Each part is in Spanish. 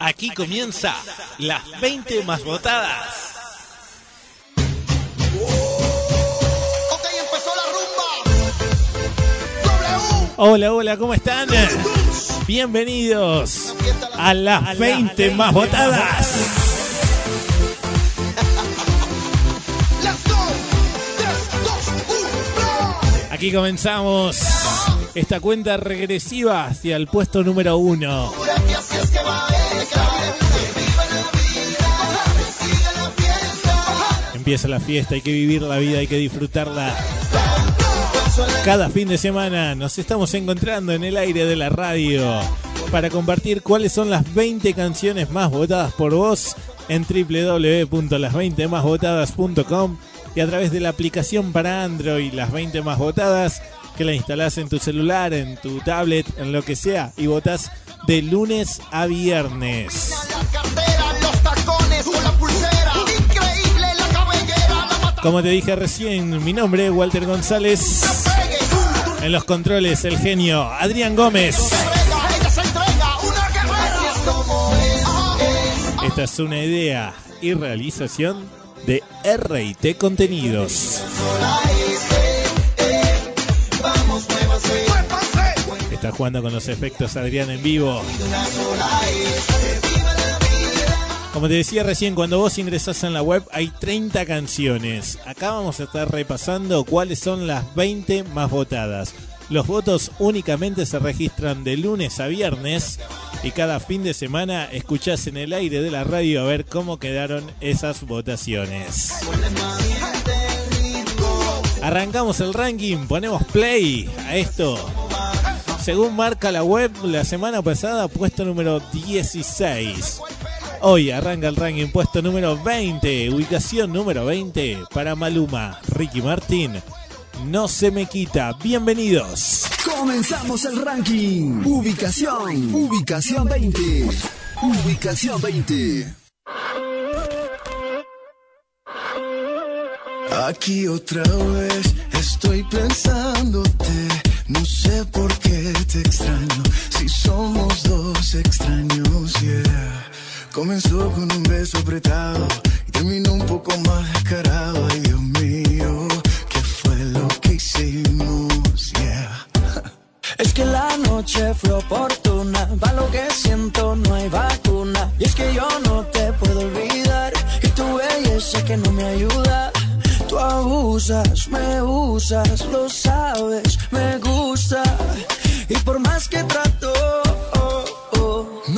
Aquí comienza las 20 más votadas. Ok, empezó la rumba. W. Hola, hola, ¿cómo están? Bienvenidos a las 20 más votadas. Let's go. 3, 2, 1, Aquí comenzamos esta cuenta regresiva hacia el puesto número uno. Empieza la fiesta, hay que vivir la vida, hay que disfrutarla. Cada fin de semana nos estamos encontrando en el aire de la radio para compartir cuáles son las 20 canciones más votadas por vos en www.las20másvotadas.com y a través de la aplicación para Android Las 20 más votadas que la instalás en tu celular, en tu tablet, en lo que sea y votás de lunes a viernes. Como te dije recién, mi nombre es Walter González. En los controles, el genio Adrián Gómez. Esta es una idea y realización de RT Contenidos. Está jugando con los efectos Adrián en vivo. Como te decía recién, cuando vos ingresás en la web hay 30 canciones. Acá vamos a estar repasando cuáles son las 20 más votadas. Los votos únicamente se registran de lunes a viernes y cada fin de semana escuchás en el aire de la radio a ver cómo quedaron esas votaciones. Arrancamos el ranking, ponemos play a esto. Según marca la web, la semana pasada puesto número 16. Hoy arranca el ranking puesto número 20, ubicación número 20 para Maluma, Ricky Martín. No se me quita, bienvenidos. Comenzamos el ranking. Ubicación. Ubicación 20. Ubicación 20. Aquí otra vez estoy pensándote. No sé por qué te extraño. Si somos dos extraños, yeah. Comenzó con un beso apretado y terminó un poco más descarado. Ay, Dios mío, ¿qué fue lo que hicimos? Es que la noche fue oportuna, va lo que siento, no hay vacuna. Y es que yo no te puedo olvidar, y tu belleza que no me ayuda. Tú abusas, me usas, lo sabes, me gusta. Y por más que trato,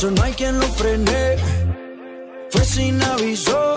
Eso no hay quien lo frene, fue sin aviso.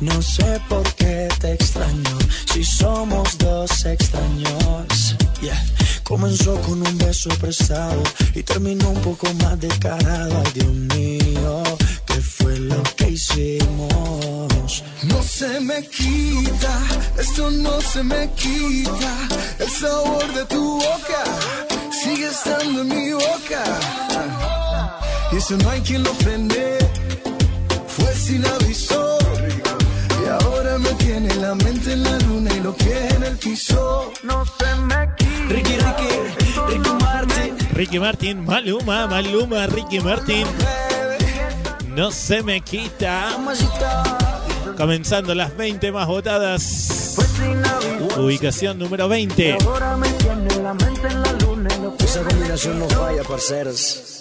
No sé por qué te extraño si somos dos extraños. Yeah. Comenzó con un beso prestado y terminó un poco más descarado. Ay, Dios mío, ¿qué fue lo que hicimos? No se me quita, esto no se me quita. El sabor de tu boca sigue estando en mi boca. Y eso no hay quien lo frene. Fue sin aviso. Me tiene la mente en la luna y lo que en el piso. No se me quita. Ricky, Ricky, Ricky Martin. Ricky Martin, Maluma, Maluma, Ricky Martin. No se me quita. Comenzando las 20 más votadas. Sin aviso. Ubicación número 20. Ahora me tiene la mente en la luna y lo que Esa combinación no falla, parceros.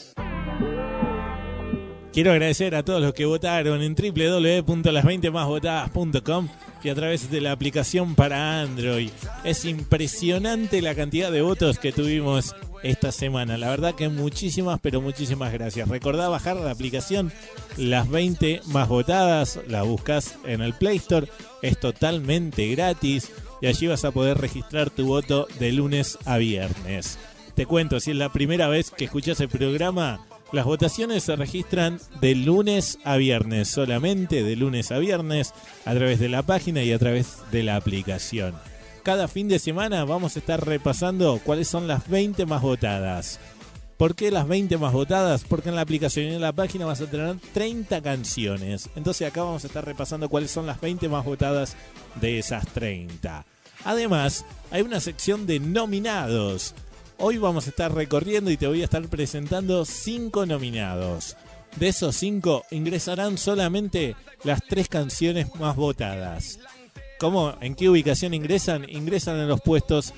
Quiero agradecer a todos los que votaron en www.las20másvotadas.com y a través de la aplicación para Android. Es impresionante la cantidad de votos que tuvimos esta semana. La verdad que muchísimas, pero muchísimas gracias. Recordá bajar la aplicación Las 20 más votadas. La buscas en el Play Store. Es totalmente gratis y allí vas a poder registrar tu voto de lunes a viernes. Te cuento, si es la primera vez que escuchas el programa, las votaciones se registran de lunes a viernes, solamente de lunes a viernes, a través de la página y a través de la aplicación. Cada fin de semana vamos a estar repasando cuáles son las 20 más votadas. ¿Por qué las 20 más votadas? Porque en la aplicación y en la página vas a tener 30 canciones. Entonces acá vamos a estar repasando cuáles son las 20 más votadas de esas 30. Además, hay una sección de nominados. Hoy vamos a estar recorriendo y te voy a estar presentando 5 nominados. De esos 5 ingresarán solamente las 3 canciones más votadas. ¿Cómo? ¿En qué ubicación ingresan? Ingresan en los puestos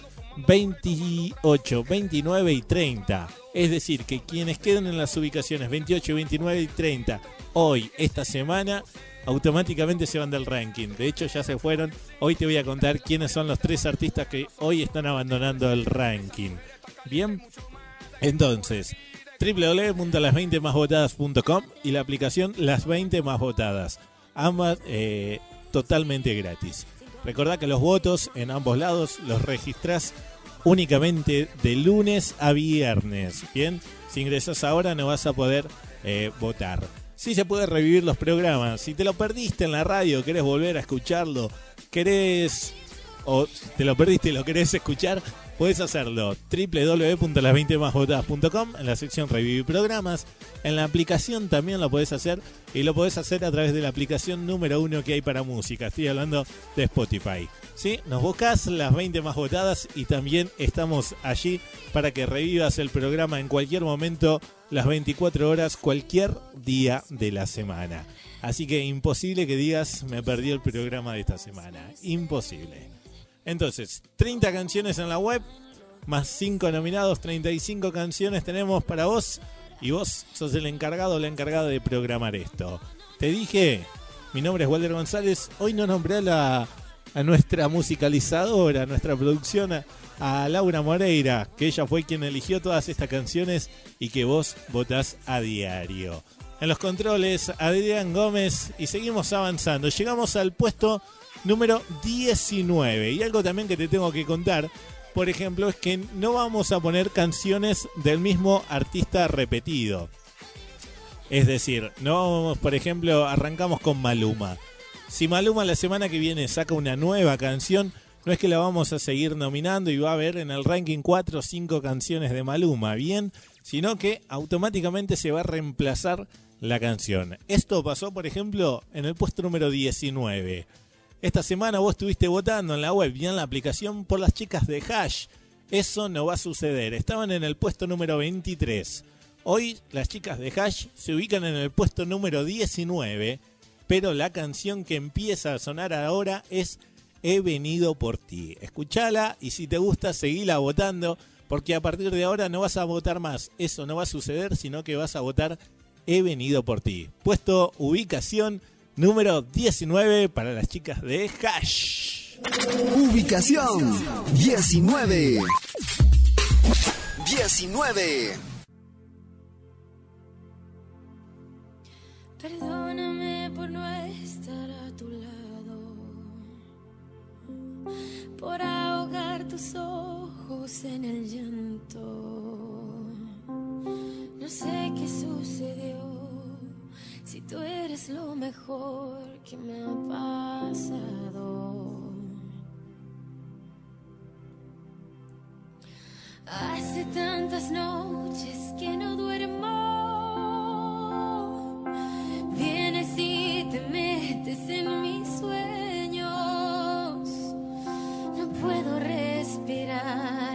28, 29 y 30. Es decir, que quienes queden en las ubicaciones 28, 29 y 30 hoy, esta semana, automáticamente se van del ranking. De hecho, ya se fueron. Hoy te voy a contar quiénes son los tres artistas que hoy están abandonando el ranking. Bien, entonces, www.las20másvotadas.com y la aplicación Las 20 Más Votadas. Ambas eh, totalmente gratis. Recordá que los votos en ambos lados los registrás únicamente de lunes a viernes. Bien, si ingresas ahora no vas a poder eh, votar. Sí se puede revivir los programas. Si te lo perdiste en la radio, querés volver a escucharlo, querés o te lo perdiste y lo querés escuchar, puedes hacerlo www.las20másvotadas.com en la sección Revivir Programas. En la aplicación también lo podés hacer y lo podés hacer a través de la aplicación número uno que hay para música. Estoy hablando de Spotify. ¿Sí? Nos buscas las 20 más votadas y también estamos allí para que revivas el programa en cualquier momento, las 24 horas, cualquier día de la semana. Así que imposible que digas me perdí el programa de esta semana. Imposible. Entonces, 30 canciones en la web, más 5 nominados, 35 canciones tenemos para vos. Y vos sos el encargado o la encargada de programar esto. Te dije, mi nombre es Walter González. Hoy no nombré a, la, a nuestra musicalizadora, a nuestra producción, a, Laura Moreira, que ella fue quien eligió todas estas canciones y que vos votás a diario. En los controles, Adrián Gómez y seguimos avanzando. Llegamos al puesto número 19. Y algo también que te tengo que contar, por ejemplo, es que no vamos a poner canciones del mismo artista repetido. Es decir, no, por ejemplo, arrancamos con Maluma. Si Maluma la semana que viene saca una nueva canción, no es que la vamos a seguir nominando y va a haber en el ranking 4 o 5 canciones de Maluma, bien, sino que automáticamente se va a reemplazar la canción. Esto pasó, por ejemplo, en el puesto número 19. Esta semana vos estuviste votando en la web y en la aplicación por las chicas de Hash. Eso no va a suceder. Estaban en el puesto número 23. Hoy las chicas de Hash se ubican en el puesto número 19, pero la canción que empieza a sonar ahora es He venido por ti. Escuchala y si te gusta, seguila votando, porque a partir de ahora no vas a votar más. Eso no va a suceder, sino que vas a votar He venido por ti. Puesto ubicación número 19 para las chicas de Hash. Ubicación 19. 19. Perdóname por no estar a tu lado, por ahogar tus ojos en el llanto. No sé qué sucedió tú eres lo mejor que me ha pasado. Hace tantas noches que no duermo. Vienes y te metes en mis sueños. No puedo respirar.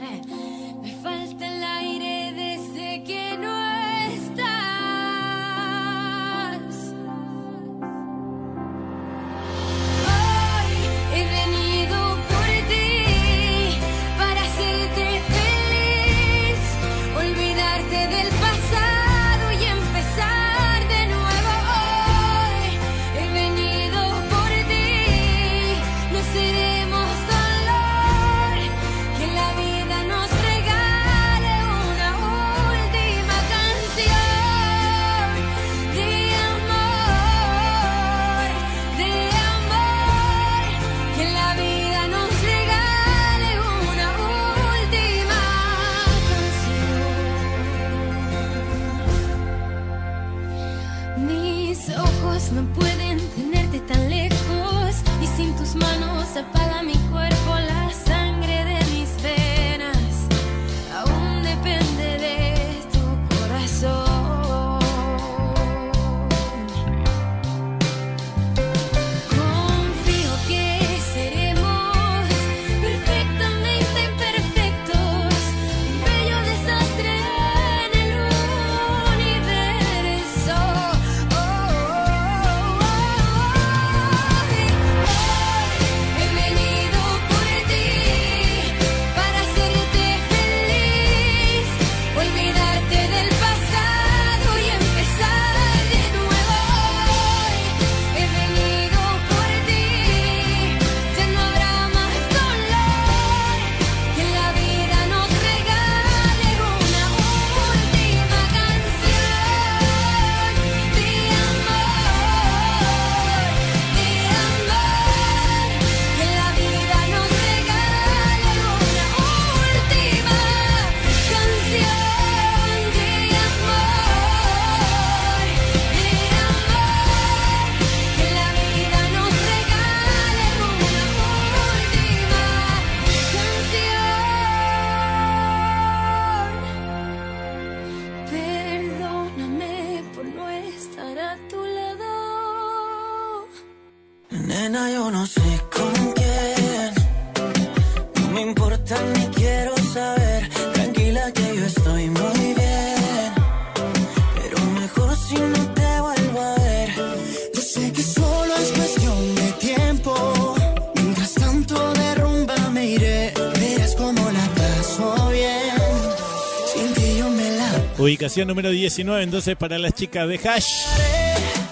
Ubicación número 19 entonces para las chicas de Hash.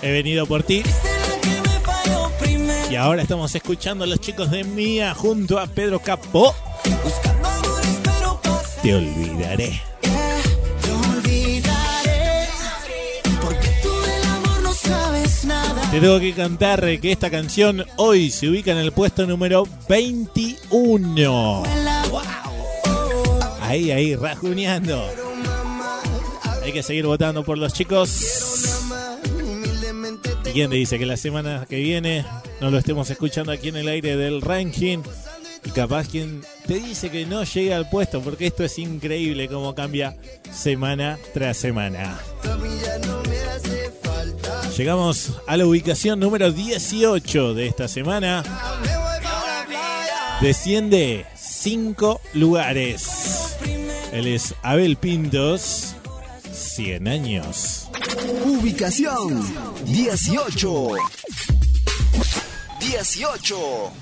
He venido por ti. Y ahora estamos escuchando a los chicos de Mía junto a Pedro Capó. Te olvidaré. te tengo que cantar que esta canción hoy se ubica en el puesto número 21. Ahí, ahí, rajuneando. Hay que seguir votando por los chicos. ¿Y quién te dice que la semana que viene no lo estemos escuchando aquí en el aire del ranking? Y capaz quien te dice que no llegue al puesto, porque esto es increíble cómo cambia semana tras semana. Llegamos a la ubicación número 18 de esta semana. Desciende 5 lugares. Él es Abel Pintos, 100 años. Ubicación 18. 18.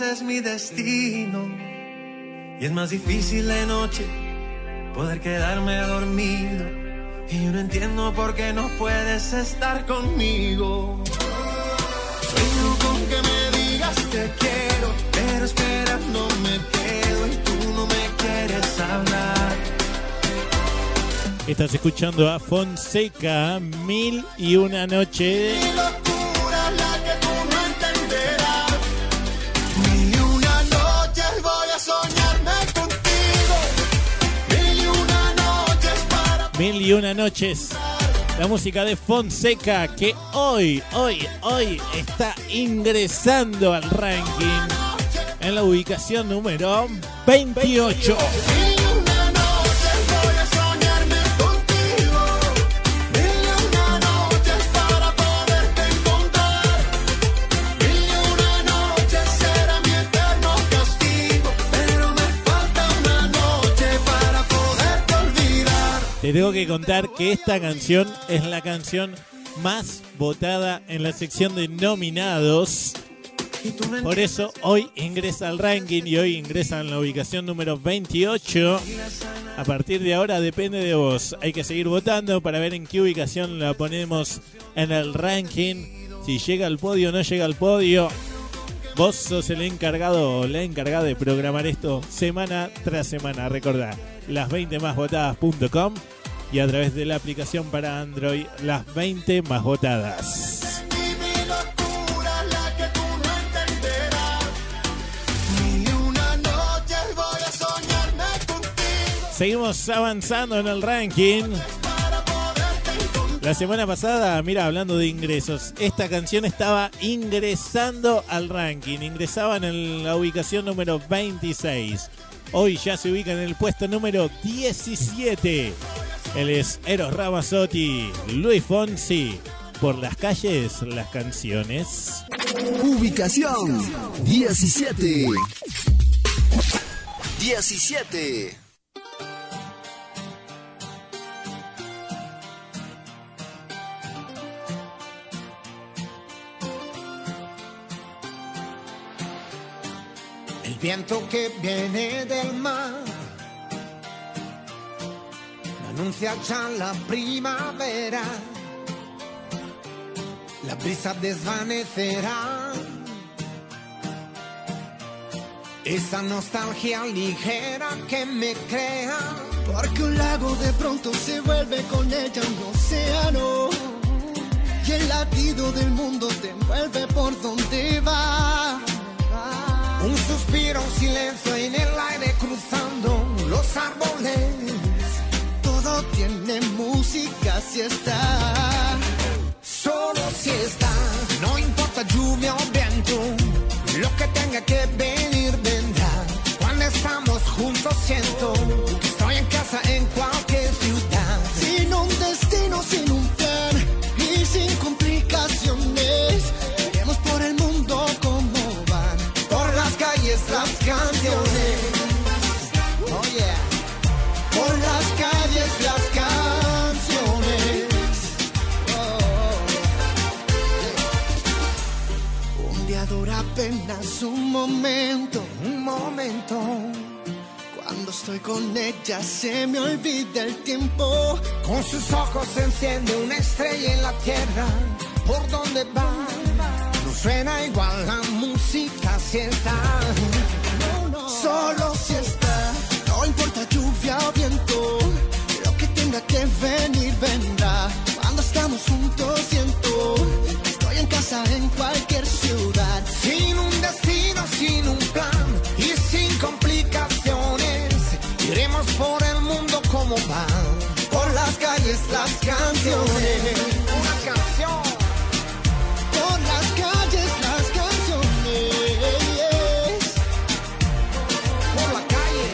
Es mi destino. Y es más difícil de noche poder quedarme dormido. Y yo no entiendo por qué no puedes estar conmigo. Sueño con que me digas te quiero, pero esperando me quedo y tú no me quieres hablar. Estás escuchando a Fonseca Mil y una noche. Mil y una noches. La música de Fonseca que hoy, hoy, hoy está ingresando al ranking en la ubicación número 28. Te tengo que contar que esta canción es la canción más votada en la sección de nominados. Por eso hoy ingresa al ranking y hoy ingresa en la ubicación número 28. A partir de ahora depende de vos. Hay que seguir votando para ver en qué ubicación la ponemos en el ranking. Si llega al podio o no llega al podio. Vos sos el encargado o la encargada de programar esto semana tras semana. Recordá, las 20 más votadas.com y a través de la aplicación para Android, las 20 más votadas. Seguimos avanzando en el ranking. La semana pasada, mira, hablando de ingresos, esta canción estaba ingresando al ranking, ingresaba en la ubicación número 26. Hoy ya se ubica en el puesto número 17. Él es Eros Ramazzotti, Luis Fonsi. Por las calles, las canciones. Ubicación 17. 17. El viento que viene del mar anuncia ya la primavera. La brisa desvanecerá esa nostalgia ligera que me crea. Porque un lago de pronto se vuelve con ella un océano. Y el latido del mundo te envuelve por donde va. Un suspiro, un silencio en el aire cruzando los árboles. Tiene música si está. Solo si está, no importa lluvia o viento, lo que tenga que venir vendrá. Cuando estamos juntos siento un momento. Un momento. Cuando estoy con ella se me olvida el tiempo. Con sus ojos se enciende una estrella en la tierra. ¿Por donde va? No suena igual la música si está. Solo si está, no importa lluvia o viento, lo que tenga que venir vendrá. Cuando estamos juntos siento, estoy en casa en cualquier canciones, Una canción. por las calles las canciones. por la calle.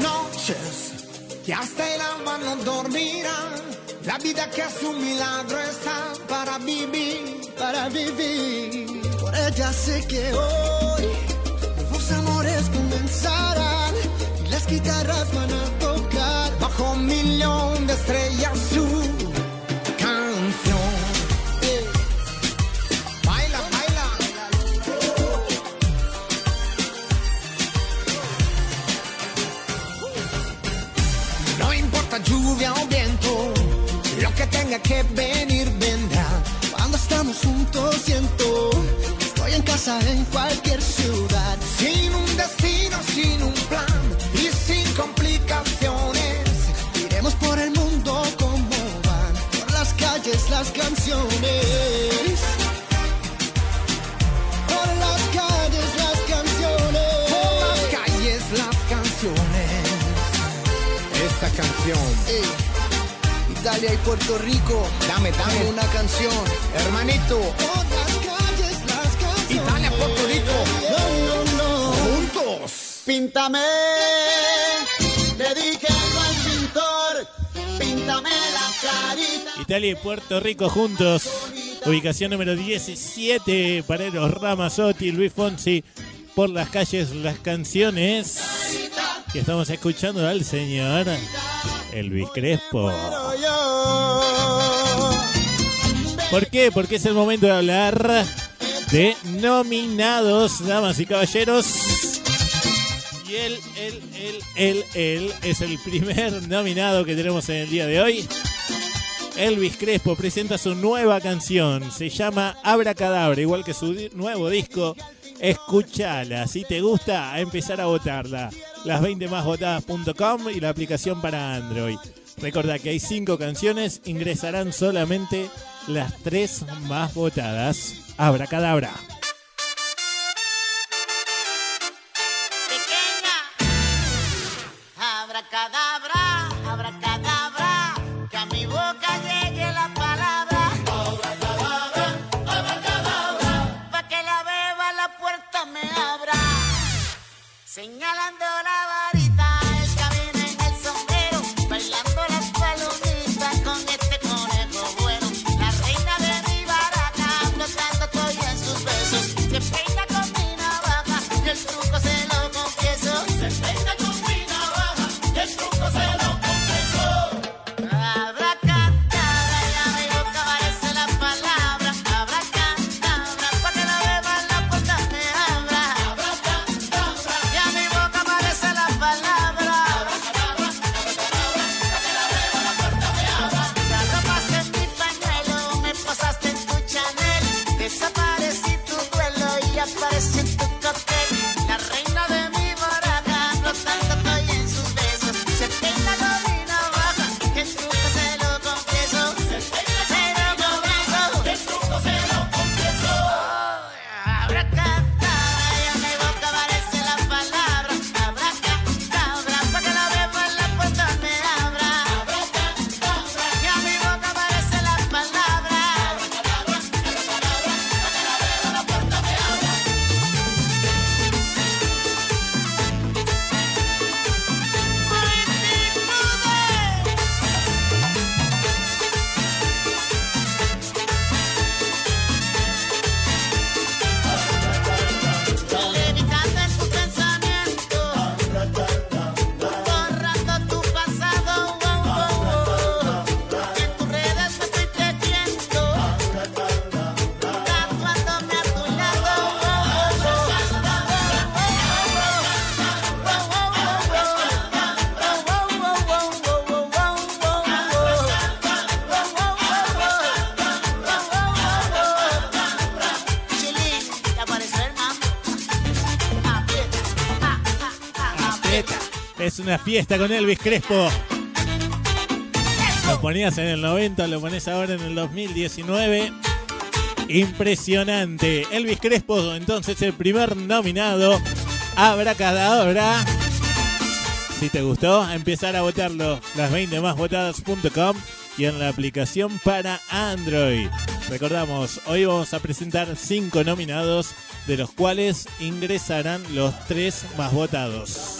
Noches que hasta el alma no dormirá. La vida que es un milagro está para vivir. para vivir. Por ella sé que hoy nuevos amores comenzarán y las guitarras van a tocar. Bajo un millón de estrellas su lo que tenga que venir vendrá. Cuando estamos juntos siento que estoy en casa en cualquier ciudad. Sin un destino, sin un plan y sin complicaciones. Iremos por el mundo como van, por las calles las canciones. Esta canción, Ey, Italia y Puerto Rico, dame, dame una canción. hermanito. Por las calles las canciones. Italia, Puerto Rico. No, no, no. Juntos. Píntame, dedíquelo al pintor, píntame la carita. Italia y Puerto Rico juntos. Ubicación número 17 para Eros Ramazzotti, Luis Fonsi. Por las calles, las canciones. Y estamos escuchando al señor Elvis Crespo. ¿Por qué? Porque es el momento de hablar de nominados, damas y caballeros. Y él, él, él, él, él es el primer nominado que tenemos en el día de hoy. Elvis Crespo presenta su nueva canción. Se llama Abracadabra, igual que su nuevo disco. Escúchala. Si te gusta, a empezar a votarla. Las 20 más votadas.com y la aplicación para Android. Recordá que hay cinco canciones, ingresarán solamente las tres más votadas. Abracadabra. Abracadabra, Una fiesta con Elvis Crespo. Lo ponías en el 90, lo pones ahora en el 2019. Impresionante. Elvis Crespo, entonces el primer nominado. Abracadabra. Si te gustó, a empezar a votarlo. Las 20 más votadas.com y en la aplicación para Android. Recordamos, hoy vamos a presentar 5 nominados, de los cuales ingresarán los 3 más votados.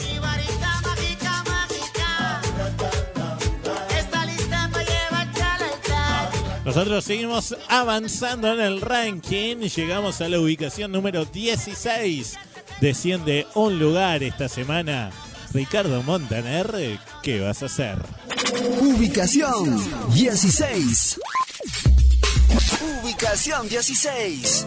Nosotros seguimos avanzando en el ranking. Llegamos a la ubicación número 16. Desciende un lugar esta semana. Ricardo Montaner, ¿qué vas a hacer? Ubicación 16. Ubicación 16.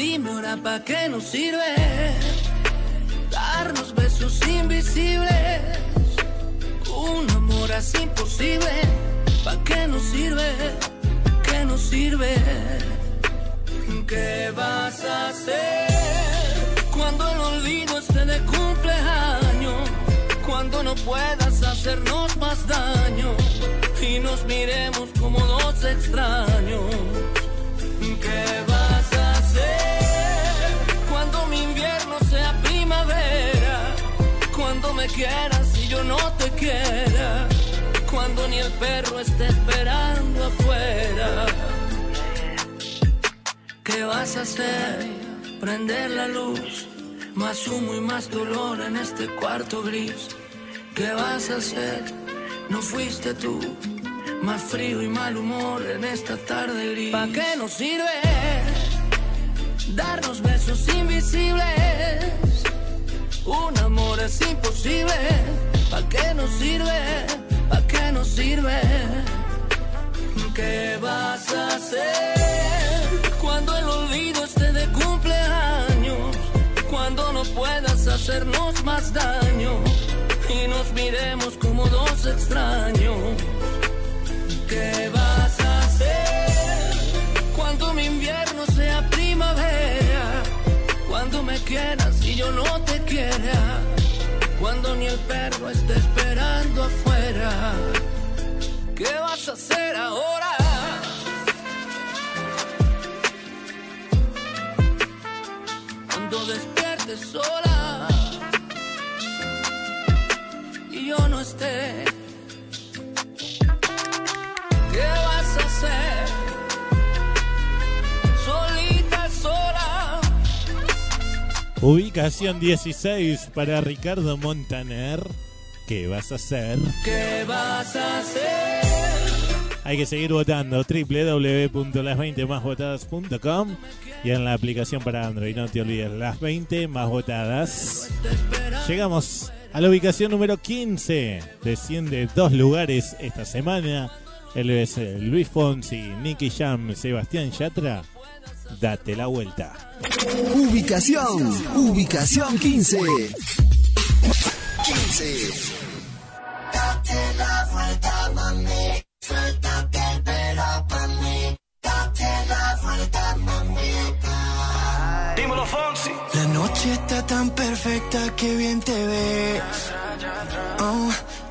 Dime ahora pa' qué nos sirve darnos besos invisibles. Un amor así imposible, ¿pa' qué nos sirve? ¿Qué nos sirve? ¿Qué vas a hacer cuando el olvido esté de cumpleaños? Cuando no puedas hacernos más daño y nos miremos como dos extraños. Y yo no te quiera. Cuando ni el perro esté esperando afuera. ¿Qué vas a hacer? Prender la luz. Más humo y más dolor en este cuarto gris. ¿Qué vas a hacer? No fuiste tú. Más frío y mal humor en esta tarde gris. ¿Para qué nos sirve darnos besos invisibles? Un amor es imposible. ¿Para qué nos sirve? ¿Para qué nos sirve? ¿Qué vas a hacer cuando el olvido esté de cumpleaños? Cuando no puedas hacernos más daño y nos miremos como dos extraños. ¿Qué vas a hacer cuando mi invierno sea primavera? Cuando me quieras y yo no te quiera. Cuando ni el perro esté esperando afuera. ¿Qué vas a hacer ahora? Cuando despiertes sola y yo no esté. ¿Qué vas a hacer? Ubicación 16 para Ricardo Montaner. ¿Qué vas a hacer? ¿Qué vas a hacer? Hay que seguir votando www.las20másvotadas.com y en la aplicación para Android. No te olvides, las 20 más votadas. Llegamos a la ubicación número 15. Desciende dos lugares esta semana. Él es eh, Luis Fonsi, Nicky Jam, Sebastián Yatra. Date la vuelta. Ubicación, ubicación 15. 15. Date la vuelta, mami. Suéltate el pelo pa' mí. Date la vuelta, mamita. Dímelo, Fonsi. La noche está tan perfecta que bien te ves. Oh,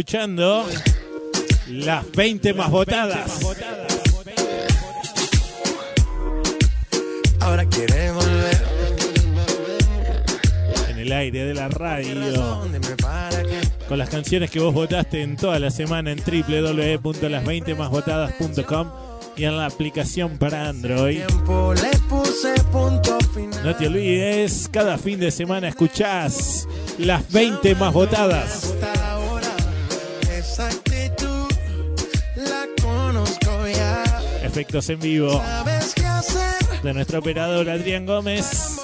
escuchando las 20 más votadas. Ahora quiere volver. En el aire de la radio. Dime para qué. Con las canciones que vos votaste en toda la semana en www.las20másvotadas.com y en la aplicación para Android. Tiempo le puse punto final. No te olvides, cada fin de semana escuchás las 20 más votadas. Efectos en vivo de nuestro operador Adrián Gómez.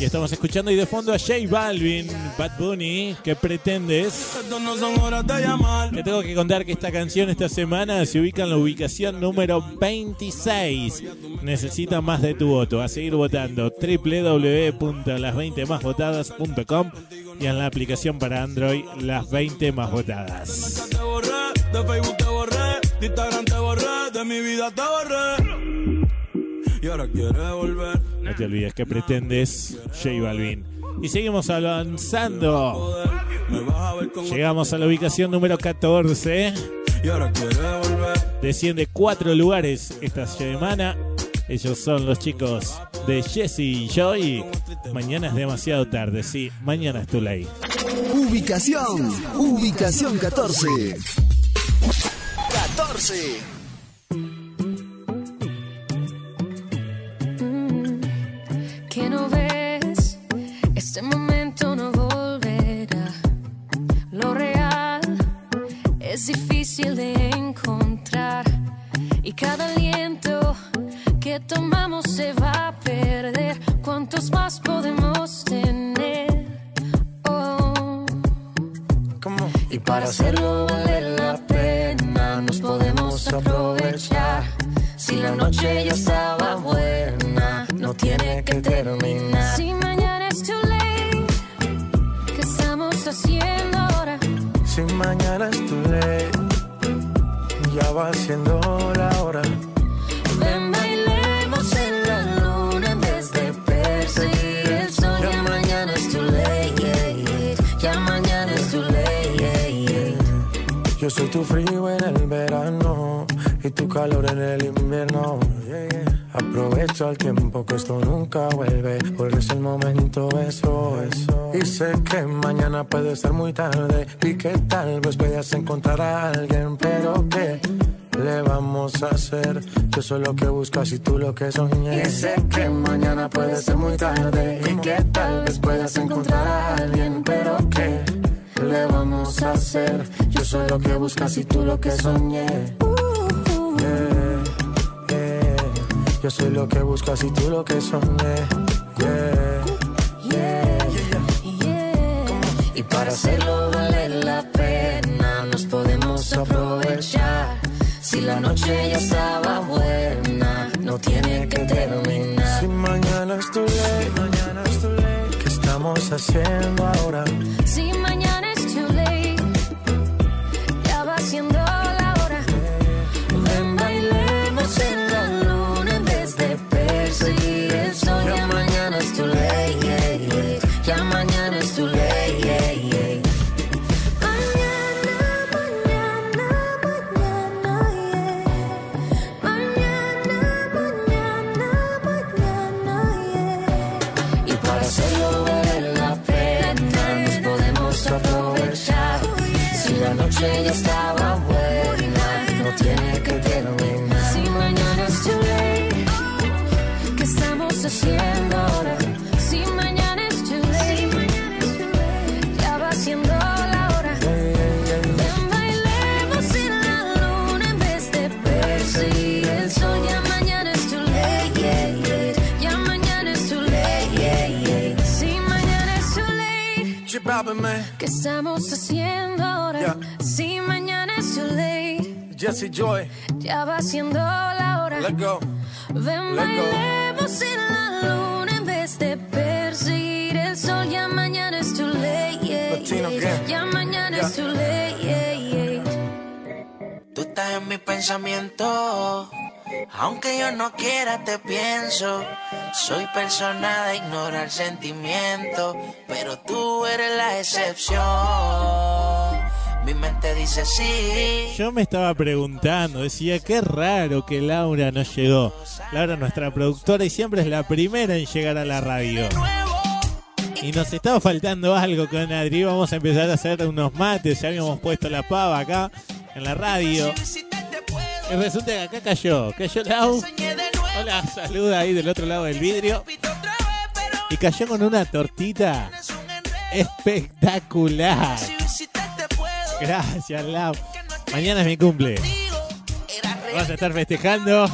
Y estamos escuchando y de fondo a J Balvin, Bad Bunny, ¿qué pretendes? Te tengo que contar que esta canción esta semana se ubica en la ubicación número 26. Necesita más de tu voto. A seguir votando www.las20másvotadas.com y en la aplicación para Android Las 20 más votadas. De Instagram te borré, de mi vida te borré. Y ahora quieres volver. No te olvides que pretendes J Balvin. Y seguimos avanzando. Llegamos a la ubicación número 14. Y ahora quieres volver. Desciende cuatro lugares esta semana. Ellos son los chicos de Jesse y Joy. Mañana es demasiado tarde, sí. Mañana es too late. Ubicación, ubicación 14. 14. Yo soy lo que buscas y tú lo que soñé. Y sé que mañana puede ser muy tarde y que tal vez puedas encontrar a alguien, pero ¿qué? le vamos a hacer? Yo soy lo que buscas y tú lo que soñé. Yeah, yeah. Yo soy lo que buscas y tú lo que soñé. Haciendo ahora? Yo no quiera, te pienso. Soy persona de ignorar sentimientos, pero tú eres la excepción. Mi mente dice sí. Yo me estaba preguntando, decía, qué raro que Laura no llegó. Laura, nuestra productora, y siempre es la primera en llegar a la radio. Y nos estaba faltando algo con Adri. Vamos a empezar a hacer unos mates. Ya habíamos puesto la pava acá en la radio. Y resulta que acá cayó. Cayó Lau. Hola, saluda ahí del otro lado del vidrio. Y cayó con una tortita espectacular. Gracias, Lau. Mañana es mi cumple. Vamos a estar festejando.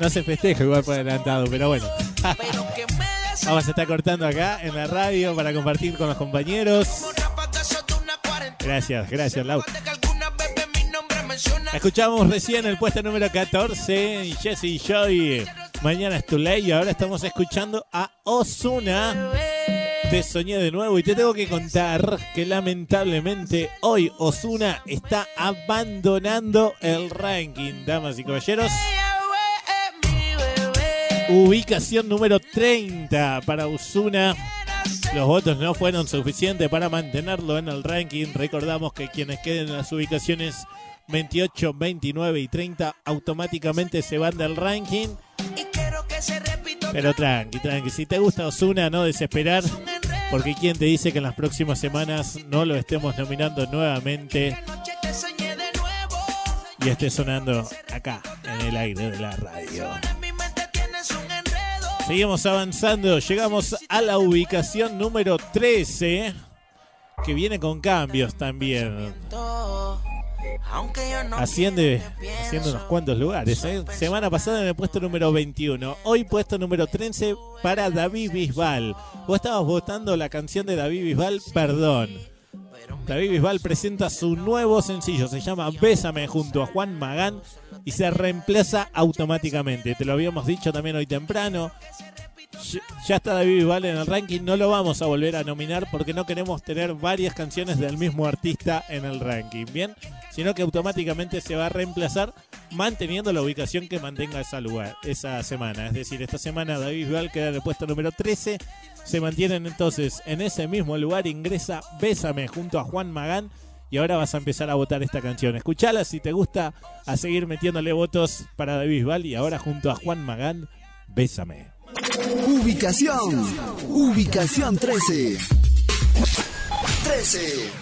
No se festeja igual por adelantado, pero bueno. Vamos a estar cortando acá en la radio para compartir con los compañeros. Gracias, gracias, Lau. Escuchamos recién el puesto número 14, Jesse Joy. Mañana es tu ley y ahora estamos escuchando a Osuna. Te soñé de nuevo y te tengo que contar que lamentablemente hoy Osuna está abandonando el ranking, damas y caballeros. Ubicación número 30 para Osuna. Los votos no fueron suficientes para mantenerlo en el ranking. Recordamos que quienes queden en las ubicaciones 28, 29 y 30 automáticamente se van del ranking. Pero tranqui, tranqui. Si te gusta Osuna, no desesperar. Porque quién te dice que en las próximas semanas no lo estemos nominando nuevamente y esté sonando acá en el aire de la radio. Seguimos avanzando, llegamos a la ubicación número 13, que viene con cambios también. Asciende, asciende unos cuantos lugares. ¿eh? Semana pasada en el puesto número 21. Hoy puesto número 13 para David Bisbal. Vos estabas votando la canción de David Bisbal, Perdón. David Bisbal presenta su nuevo sencillo. Se llama Bésame junto a Juan Magán y se reemplaza automáticamente. Te lo habíamos dicho también hoy temprano. Ya está David Bisbal en el ranking, no lo vamos a volver a nominar porque no queremos tener varias canciones del mismo artista en el ranking, ¿bien? Sino que automáticamente se va a reemplazar manteniendo la ubicación que mantenga esa lugar, esa semana. Es decir, esta semana David Bisbal queda en el puesto número 13, se mantienen entonces en ese mismo lugar, ingresa Bésame junto a Juan Magán y ahora vas a empezar a votar esta canción. Escuchala si te gusta, a seguir metiéndole votos para David Bisbal y ahora junto a Juan Magán, Bésame. Ubicación. Ubicación 13. 13.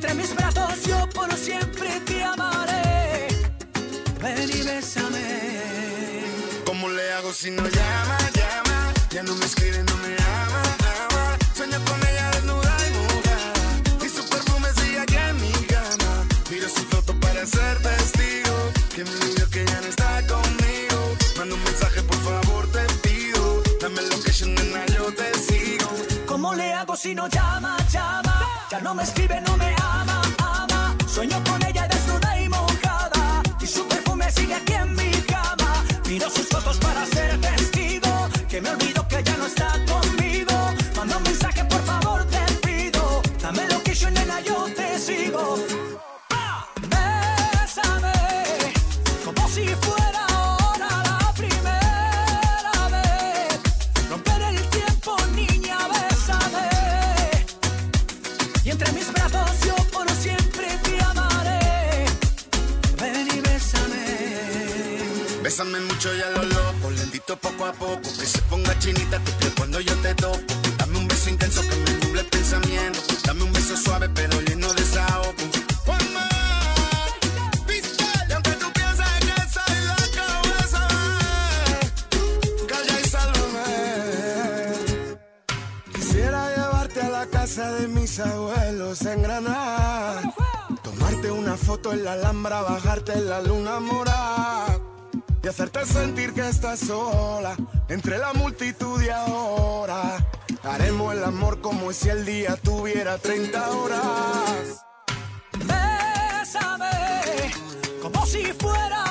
entre mis brazos yo por siempre te amaré. Ven y bésame. ¿Cómo le hago si no llama, llama? Ya no me escribe, no me ama, ama. Sueño con ella desnuda y mojada. Y su perfume sigue aquí en mi cama. Miro su foto para ser testigo. Que me olvido que ya no está conmigo. Manda un mensaje, por favor, te pido. Dame location, nena, yo te sigo. ¿Cómo le hago si no llama, llama? Ya no me escribe, no me ama, ama. Sueño bésame. Mucho y a lo loco, lentito poco a poco. Que se ponga chinita tu piel cuando yo te toco. Dame un beso intenso que me nubla el pensamiento. Dame un beso suave pero lleno de la casa de mis abuelos en Granada. Tomarte una foto en la Alhambra, bajarte en la luna morada. Y hacerte sentir que estás sola entre la multitud y ahora. Haremos el amor como si el día tuviera 30 horas. Bésame como si fuera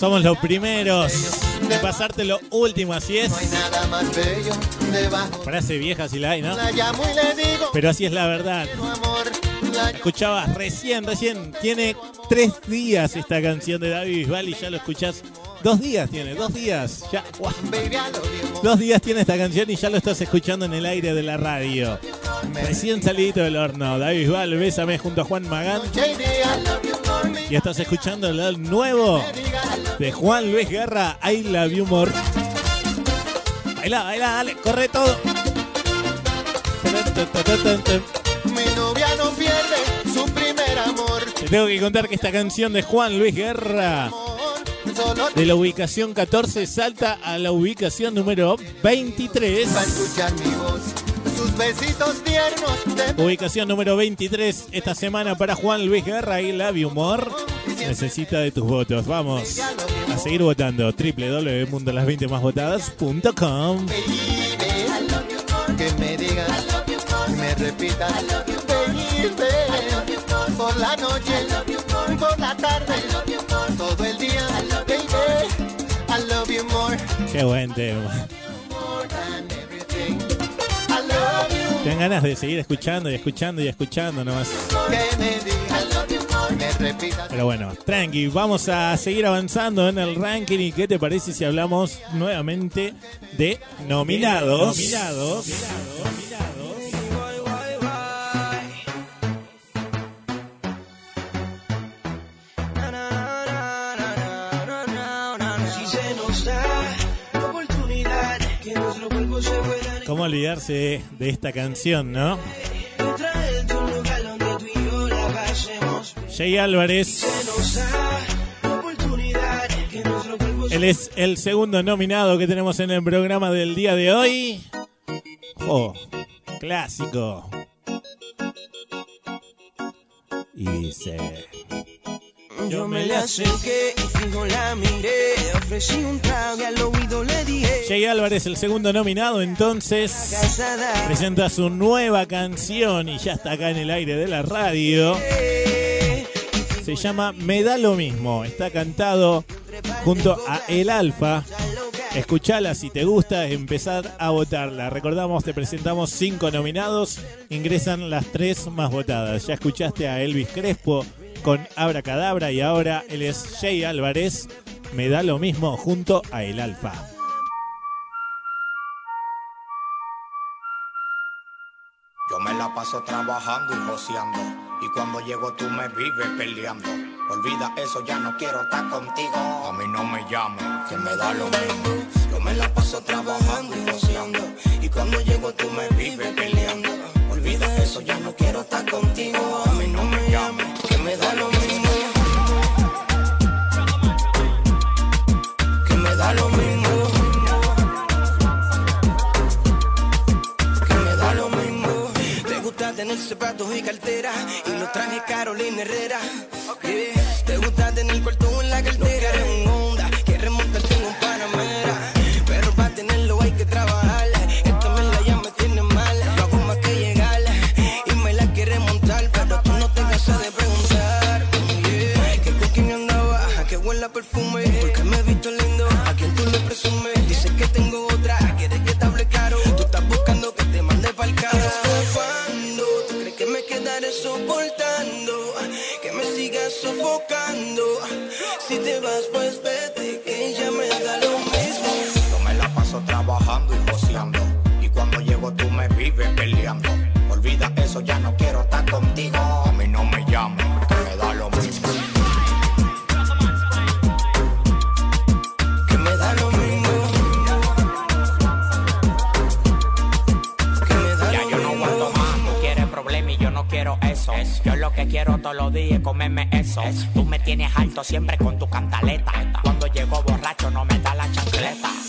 Somos los primeros de pasarte lo último, así es. Frase vieja si la hay, ¿no? Pero así es la verdad. la Escuchabas recién, recién. Tiene tres días esta canción de David Bisbal y ya lo escuchás. Dos días tiene, dos días. Ya. Dos días tiene esta canción y ya lo estás escuchando en el aire de la radio. Recién salidito del horno. David Bisbal, bésame junto a Juan Magán. Y estás escuchando el nuevo de Juan Luis Guerra, I Love You More. Baila, baila, dale, corre todo. Mi novia no pierde su primer amor. Te tengo que contar que esta canción de Juan Luis Guerra, de la ubicación 14, salta a la ubicación número 23. Sus besitos tiernos de Ubicación número 23 esta semana para Juan Luis Guerra y La Humor. Necesita de tus votos. Vamos a seguir votando. www.las20másvotadas.com que me digan, me repitan, baby, por la noche, por la tarde, todo el día, baby, I love you more. Qué buen tema. Tengan ganas de seguir escuchando y escuchando y escuchando nomás. Pero bueno, tranqui, vamos a seguir avanzando en el ranking. ¿Y qué te parece si hablamos nuevamente de nominados? Nominados. Si se nos ¿Cómo olvidarse de esta canción, no? Jay Álvarez, él es el segundo nominado que tenemos en el programa del día de hoy. Oh, clásico. Y dice... Yo me le acerqué y fijo la miré. Ofrecí un trago y al oído le dije. Jay Álvarez, el segundo nominado, entonces presenta su nueva canción y ya está acá en el aire de la radio. Se llama Me da lo mismo. Está cantado junto a El Alfa. Escuchala si te gusta, empezar a votarla. Recordamos, te presentamos cinco nominados, ingresan las tres más votadas. Ya escuchaste a Elvis Crespo con Abracadabra y ahora él es Jay Álvarez. Me da lo mismo junto a El Alfa. Yo me la paso trabajando y joseando. Y cuando llego tú me vives peleando. Olvida eso, ya no quiero estar contigo. A mí no me llames, que me da lo mismo. Yo me la paso trabajando y joseando. Y cuando llego tú me vives peleando. Olvida eso, ya no quiero estar contigo. A mí no me llames, zapatos y cartera y los trajes Carolina Herrera. Los días comerme eso. Tú me tienes alto siempre con tu cantaleta. Cuando llego borracho no me da la chancleta.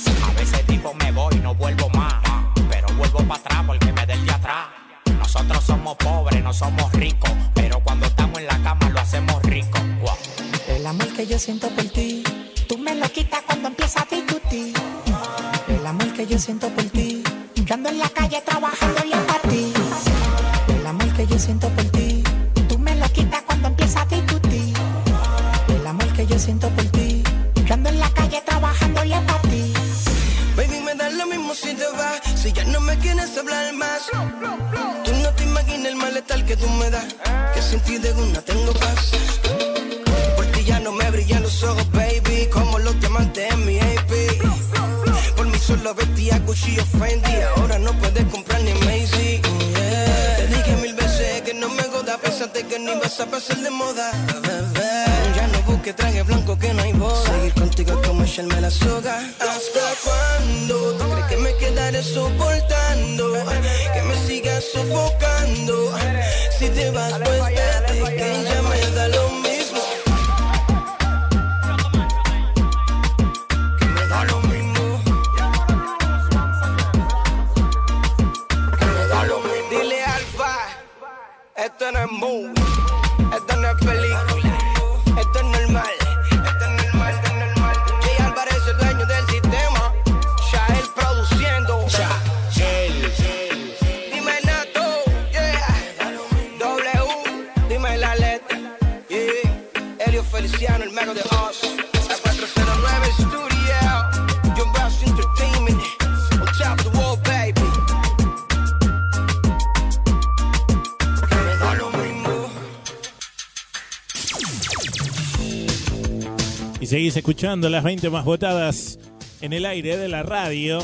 Escuchando las 20 más votadas en el aire de la radio.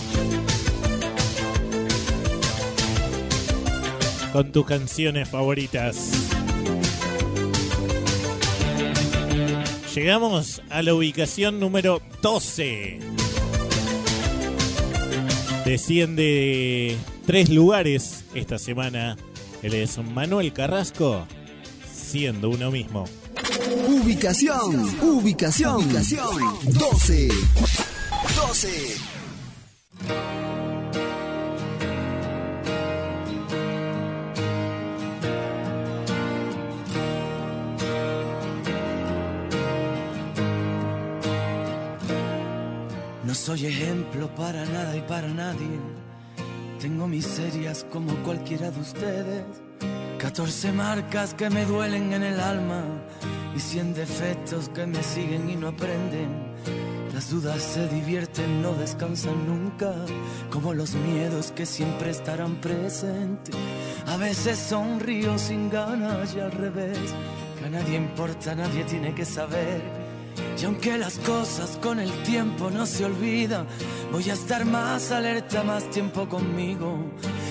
Con tus canciones favoritas. Llegamos a la ubicación número 12. Desciende tres lugares esta semana. Él es Manuel Carrasco, siendo uno mismo. Ubicación, ubicación, ubicación 12. 12. No soy ejemplo para nada y para nadie. Tengo miserias como cualquiera de ustedes. 14 marcas que me duelen en el alma y 100 defectos que me siguen y no aprenden. Las dudas se divierten, no descansan nunca, como los miedos que siempre estarán presentes. A veces sonrío sin ganas y al revés, que a nadie importa, nadie tiene que saber. Y aunque las cosas con el tiempo no se olvidan, voy a estar más alerta, más tiempo conmigo.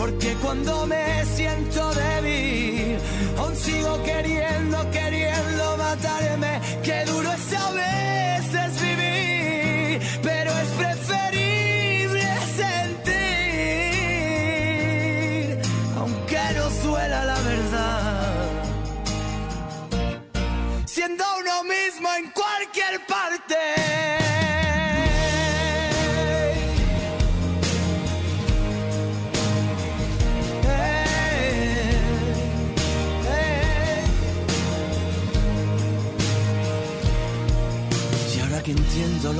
porque cuando me siento débil, aún sigo queriendo, queriendo matarme. Qué duro es a veces vivir, pero es preferible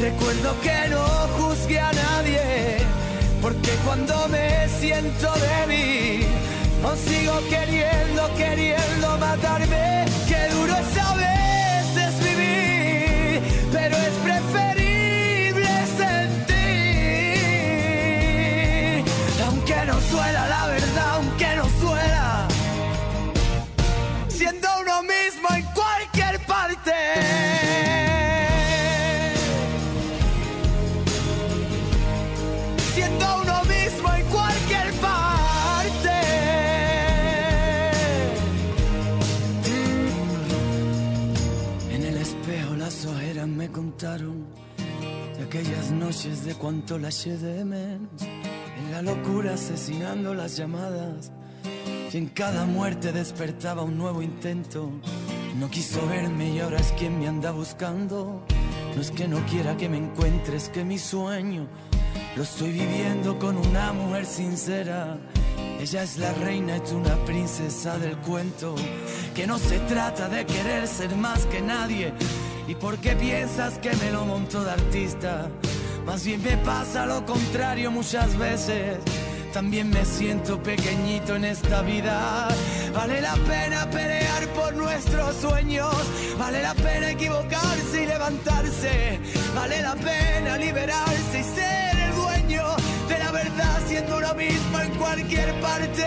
Recuerdo que no juzgué a nadie. Porque cuando me siento débil, aún sigo queriendo, queriendo matarme. Qué duro es a veces vivir, pero es preferible contaron de aquellas noches de cuánto la eché de menos. En la locura asesinando las llamadas. Y en cada muerte despertaba un nuevo intento. No quiso verme y ahora es quien me anda buscando. No es que no quiera que me encuentres, que mi sueño lo estoy viviendo con una mujer sincera. Ella es la reina, es una princesa del cuento. Que no se trata de querer ser más que nadie. ¿Y por qué piensas que me lo monto de artista? Más bien me pasa lo contrario muchas veces. También me siento pequeñito en esta vida. Vale la pena pelear por nuestros sueños. Vale la pena equivocarse y levantarse. Vale la pena liberarse y ser el dueño de la verdad siendo uno mismo en cualquier parte.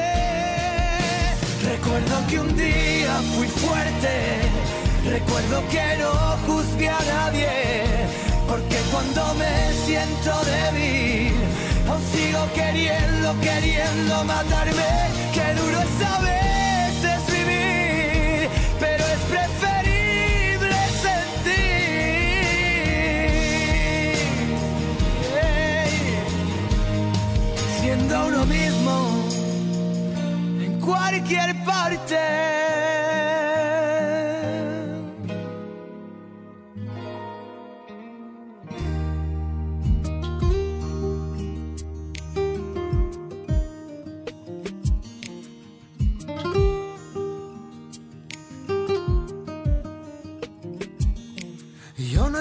Recuerdo que un día fui fuerte. Recuerdo que no juzgué a nadie. Porque cuando me siento débil, aún sigo queriendo, queriendo matarme. Qué duro es a veces vivir, pero es preferible sentir. Siendo uno mismo en cualquier parte.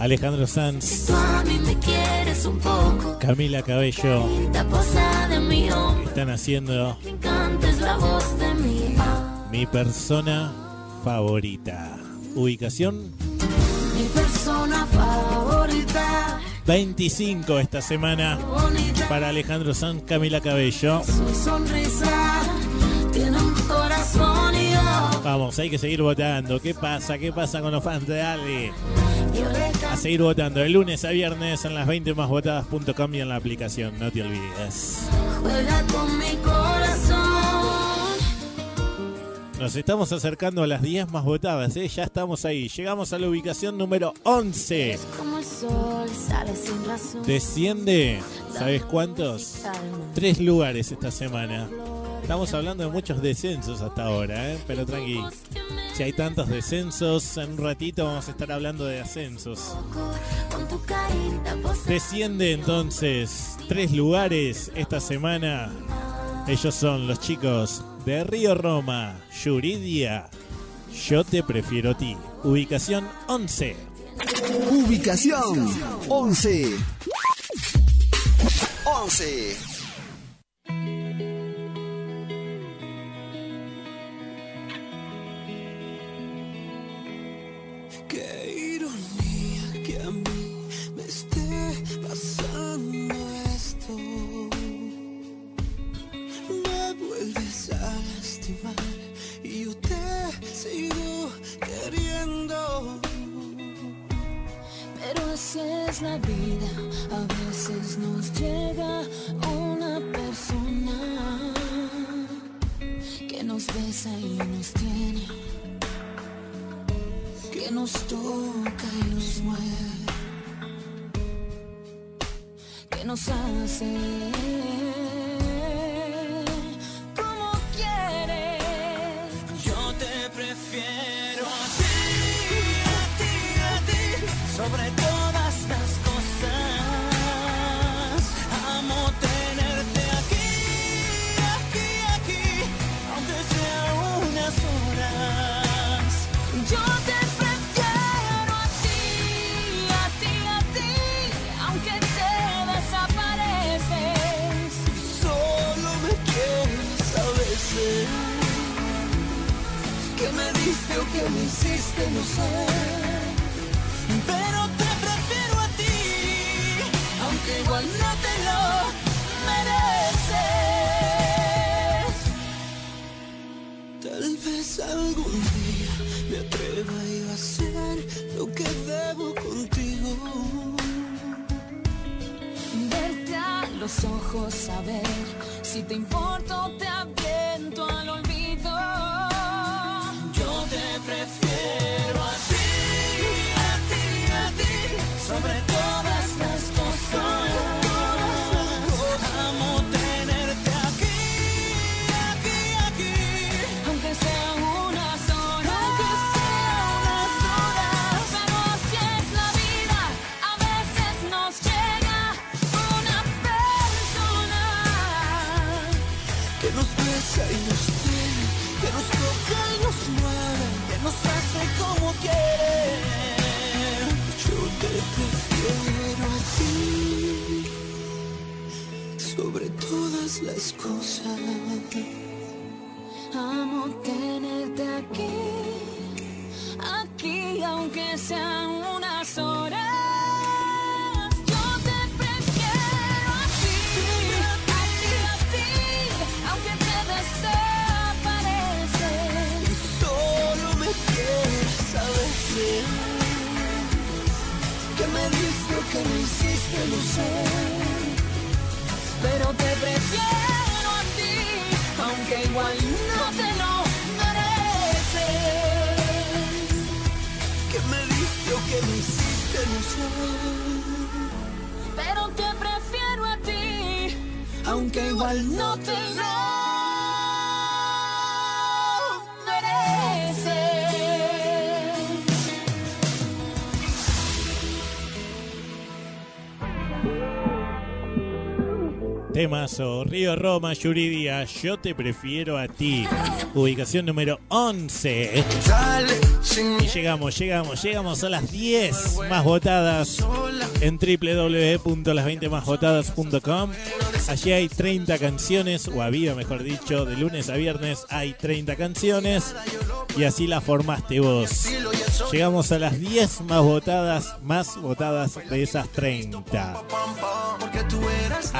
Alejandro Sanz. Camila Cabello están haciendo mi mi persona favorita. Ubicación Mi persona favorita. 25 esta semana para Alejandro Sanz, Camila Cabello. Su sonrisa Vamos, hay que seguir votando. ¿Qué pasa? ¿Qué pasa con los fans de le A seguir votando de lunes a viernes en las 20 más votadas.com y en la aplicación, no te olvides. juega con mi corazón. Nos estamos acercando a las 10 más votadas, ¿eh? ya estamos ahí. Llegamos a la ubicación número 11. Como el sol sale sin razón. Desciende, ¿sabes cuántos? Tres lugares esta semana. Estamos hablando de muchos descensos hasta ahora, ¿eh? pero tranqui. Si hay tantos descensos, en un ratito vamos a estar hablando de ascensos. Desciende entonces tres lugares esta semana. Ellos son los chicos De Río Roma, Yuridia, Yo te prefiero a ti. Ubicación 11. Ubicación 11. 11. Es la vida, a veces nos llega una persona que nos besa y nos tiene, que nos toca y nos mueve, que nos hace como quiere. Temazo, Río Roma, Yuridia, yo te prefiero a ti. Ubicación número 11. Y llegamos, llegamos, llegamos a las 10 más votadas en www.las20másvotadas.com. Allí hay 30 canciones, o había mejor dicho, de lunes a viernes hay 30 canciones. Y así la formaste vos. Llegamos a las 10 más votadas, más votadas de esas 30.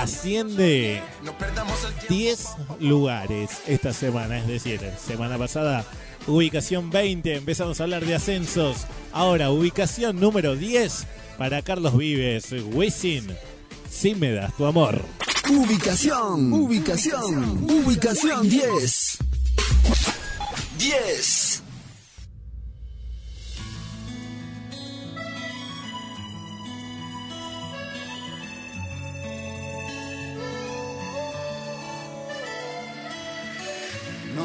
Asciende 10 lugares esta semana, es decir, semana pasada ubicación 20, empezamos a hablar de ascensos. Ahora, ubicación número 10 para Carlos Vives, Wisin, si me das tu amor. Ubicación, ubicación, ubicación 10. 10.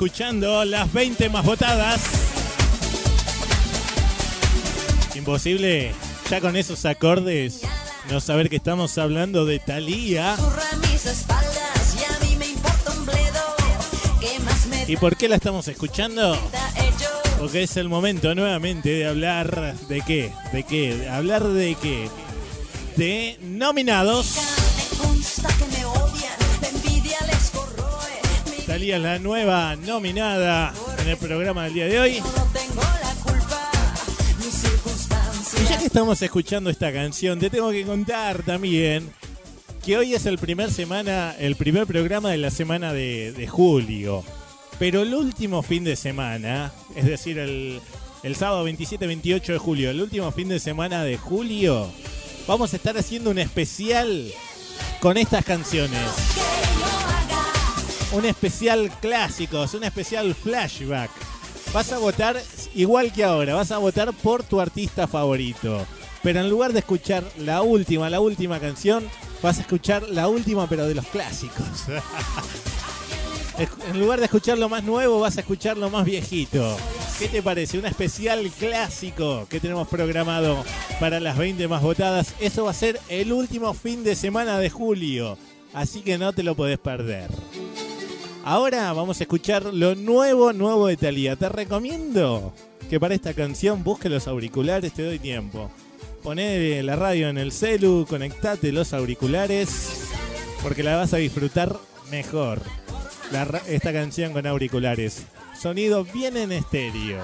Escuchando las 20 más votadas. Imposible ya con esos acordes no saber que estamos hablando de Thalía. Y a mí me importa un bledo. ¿Qué más me ¿Y por qué la estamos escuchando? Porque es el momento nuevamente de hablar de qué, de qué, de hablar de qué, de nominados. La nueva nominada en el programa del día de hoy. Y ya que estamos escuchando esta canción, te tengo que contar también que hoy es el primer semana, el primer programa de la semana de, de julio. Pero el último fin de semana, es decir, el, el sábado 27-28 de julio, el último fin de semana de julio, vamos a estar haciendo un especial con estas canciones. Un especial clásicos, un especial flashback. Vas a votar igual que ahora, vas a votar por tu artista favorito. Pero en lugar de escuchar la última, la última canción, vas a escuchar la última pero de los clásicos. en lugar de escuchar lo más nuevo, vas a escuchar lo más viejito. ¿Qué te parece? Un especial clásico que tenemos programado para las 20 más votadas. Eso va a ser el último fin de semana de julio. Así que no te lo podés perder. Ahora vamos a escuchar lo nuevo, nuevo de Thalía. Te recomiendo que para esta canción busques los auriculares, te doy tiempo. Poné la radio en el celu, conectate los auriculares, porque la vas a disfrutar mejor. la esta canción con auriculares. Sonido bien en estéreo.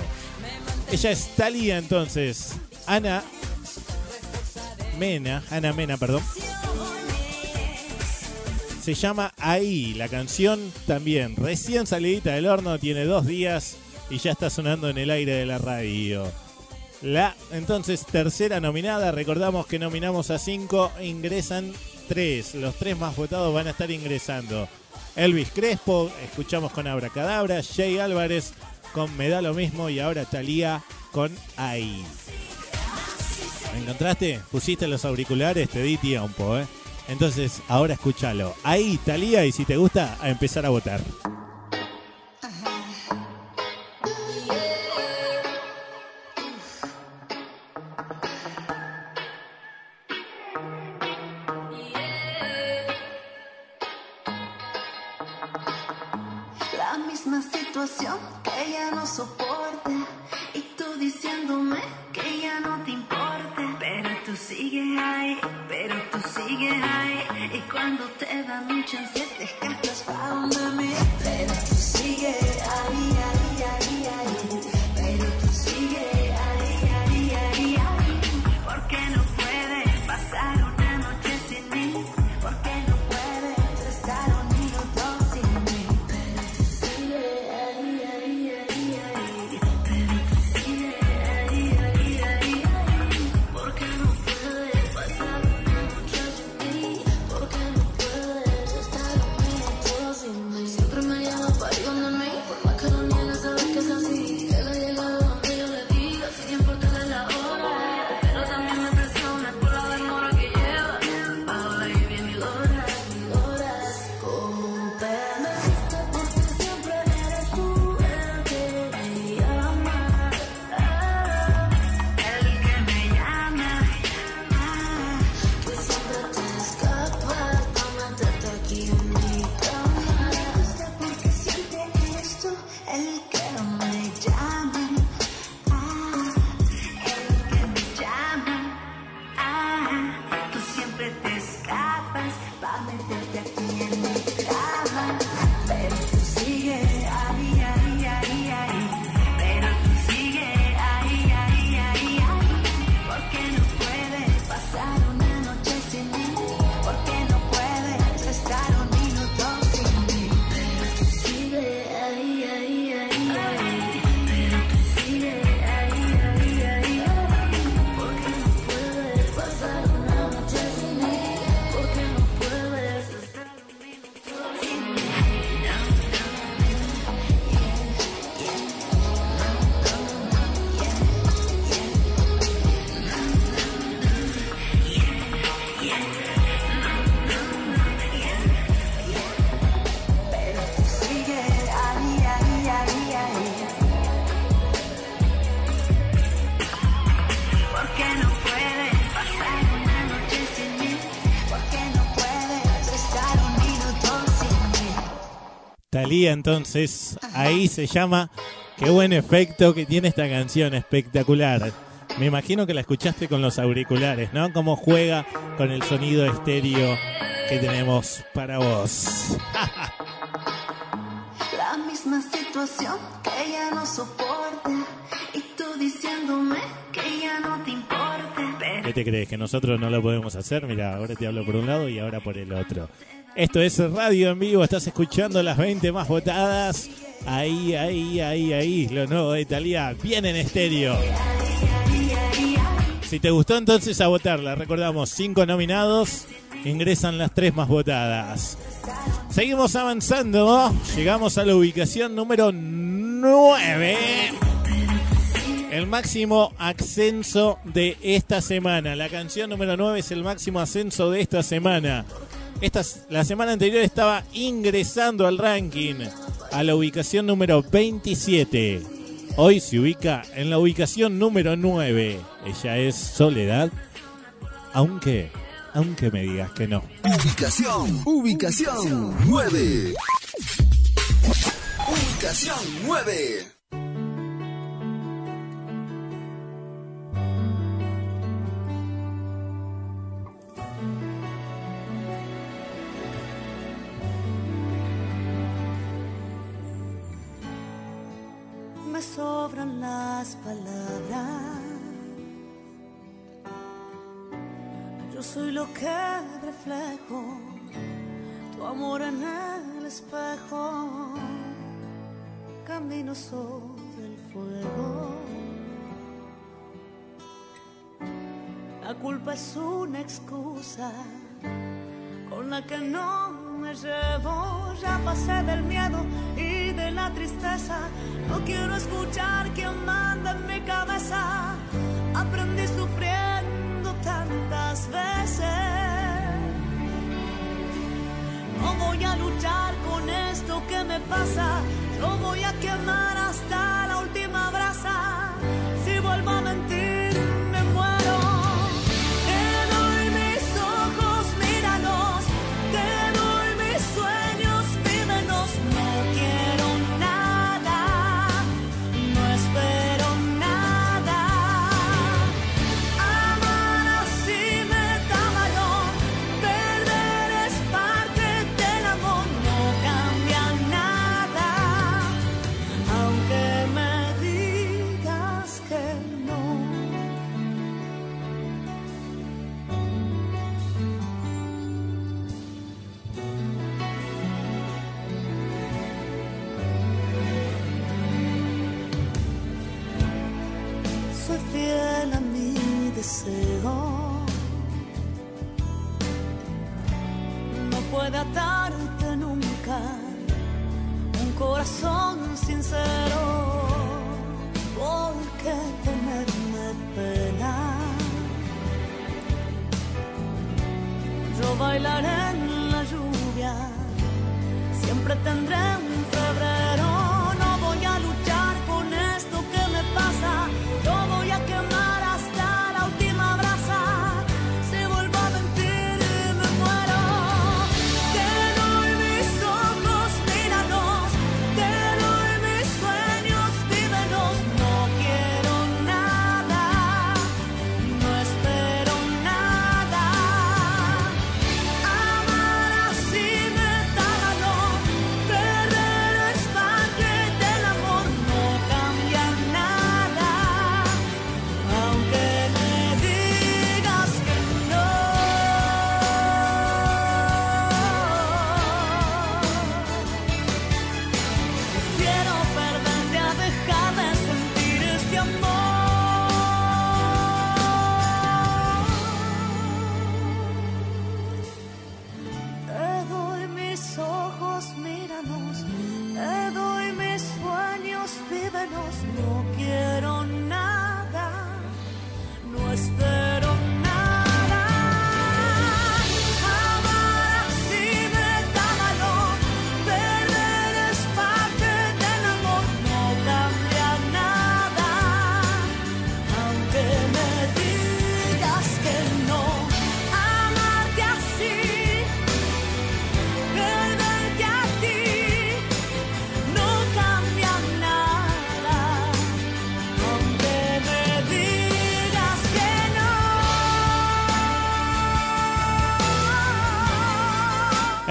Ella es Talía entonces. Ana Mena, Ana Mena, perdón. Se llama Ahí, la canción también. Recién salidita del horno, tiene dos días y ya está sonando en el aire de la radio. La entonces tercera nominada, recordamos que nominamos a cinco, ingresan tres. Los tres más votados van a estar ingresando. Elvis Crespo, escuchamos con Abracadabra, Jay Álvarez con Me da lo mismo y ahora Talía con Ahí. ¿Me encontraste? Pusiste los auriculares, te di tiempo, ¿eh? Entonces, ahora escúchalo. Ahí, Talía, y si te gusta, a empezar a votar. Entonces, ahí se llama. Qué buen efecto que tiene esta canción, espectacular. Me imagino que la escuchaste con los auriculares, ¿no? Cómo juega con el sonido estéreo que tenemos para vos. La misma situación que ya no soporta y tú diciéndome que ya no te importa. Pero ¿Qué te crees? ¿Que nosotros no lo podemos hacer? Mira, ahora te hablo por un lado y ahora por el otro. Esto es Radio en Vivo, estás escuchando las 20 más votadas. Ahí, ahí, ahí, ahí, lo nuevo de Italia, bien en estéreo. Si te gustó entonces a votarla, recordamos, cinco nominados, ingresan las tres más votadas. Seguimos avanzando, llegamos a la ubicación número 9. El máximo ascenso de esta semana. La canción número 9 es el máximo ascenso de esta semana. Esta, la semana anterior estaba ingresando al ranking a la ubicación número 27. Hoy se ubica en la ubicación número 9. Ella es Soledad. Aunque, aunque me digas que no. Ubicación, ubicación 9. Ubicación 9. Sobran las palabras. Yo soy lo que reflejo, tu amor en el espejo. Camino sobre el fuego. La culpa es una excusa con la que no me llevo. Ya pasé del miedo y de la tristeza. No quiero escuchar quien manda en mi cabeza. Aprendí sufriendo tantas veces. No voy a luchar con esto que me pasa. Yo voy a quemar hasta No puede atarte nunca un corazón sincero. Porque tenerme pena. Yo bailaré en la lluvia, siempre tendré un febrero.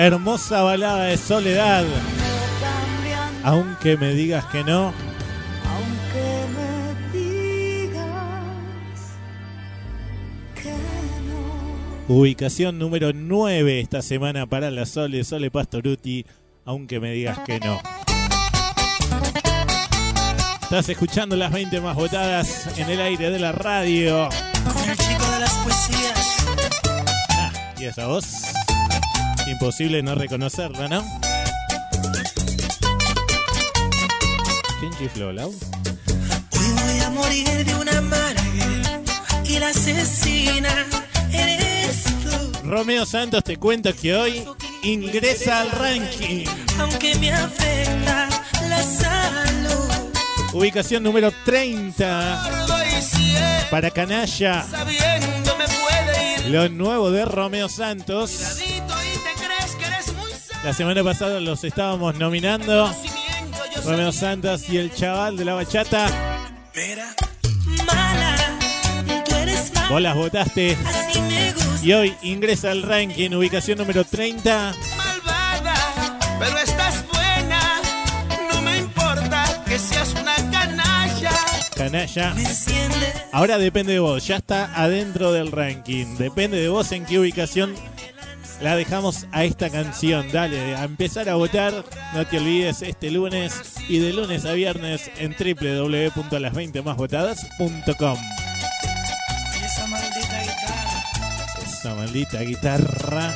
Hermosa balada de soledad. Aunque me digas que no. aunque me digas que no. Ubicación número 9 esta semana para la Sole, Sole Pastoruti. Aunque me digas que no. Estás escuchando las 20 más votadas en el aire de la radio. Con el chico de las poesías. Y esa voz. Imposible no reconocerla, ¿no? ¿Quién chifló, Lau? Hoy voy a morir de una amarga y la asesina eres tú. Romeo Santos te cuento que hoy ingresa al ranking. Aunque me afecta la salud. Ubicación número 30 para Canalla. Lo nuevo de Romeo Santos. La semana pasada los estábamos nominando. Romeo Santos y el chaval de la bachata. Vos las votaste. Y hoy ingresa al ranking, ubicación número 30. malvada, pero estás buena. No me importa que seas una canalla. Naya. Ahora depende de vos, ya está adentro del ranking. Depende de vos en qué ubicación la dejamos a esta canción. Dale, a empezar a votar. No te olvides este lunes y de lunes a viernes en www.las20másvotadas.com. Esa maldita guitarra. Esa maldita guitarra.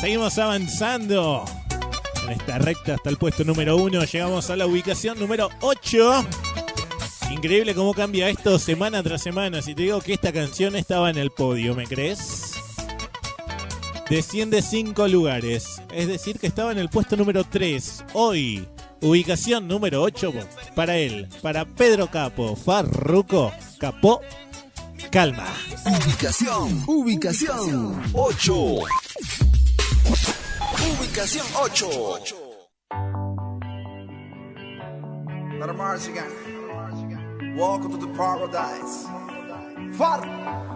Seguimos avanzando en esta recta hasta el puesto número uno. Llegamos a la ubicación número 8. Increíble cómo cambia esto semana tras semana. Si te digo que esta canción estaba en el podio, ¿me crees? Desciende 5 lugares. Es decir, que estaba en el puesto número 3. Hoy, ubicación número 8 para él, para Pedro Capo, Farruco, Capó, Calma. Ubicación, ubicación 8. Ubicación 8. Let 'em. Welcome to the paradise. Far.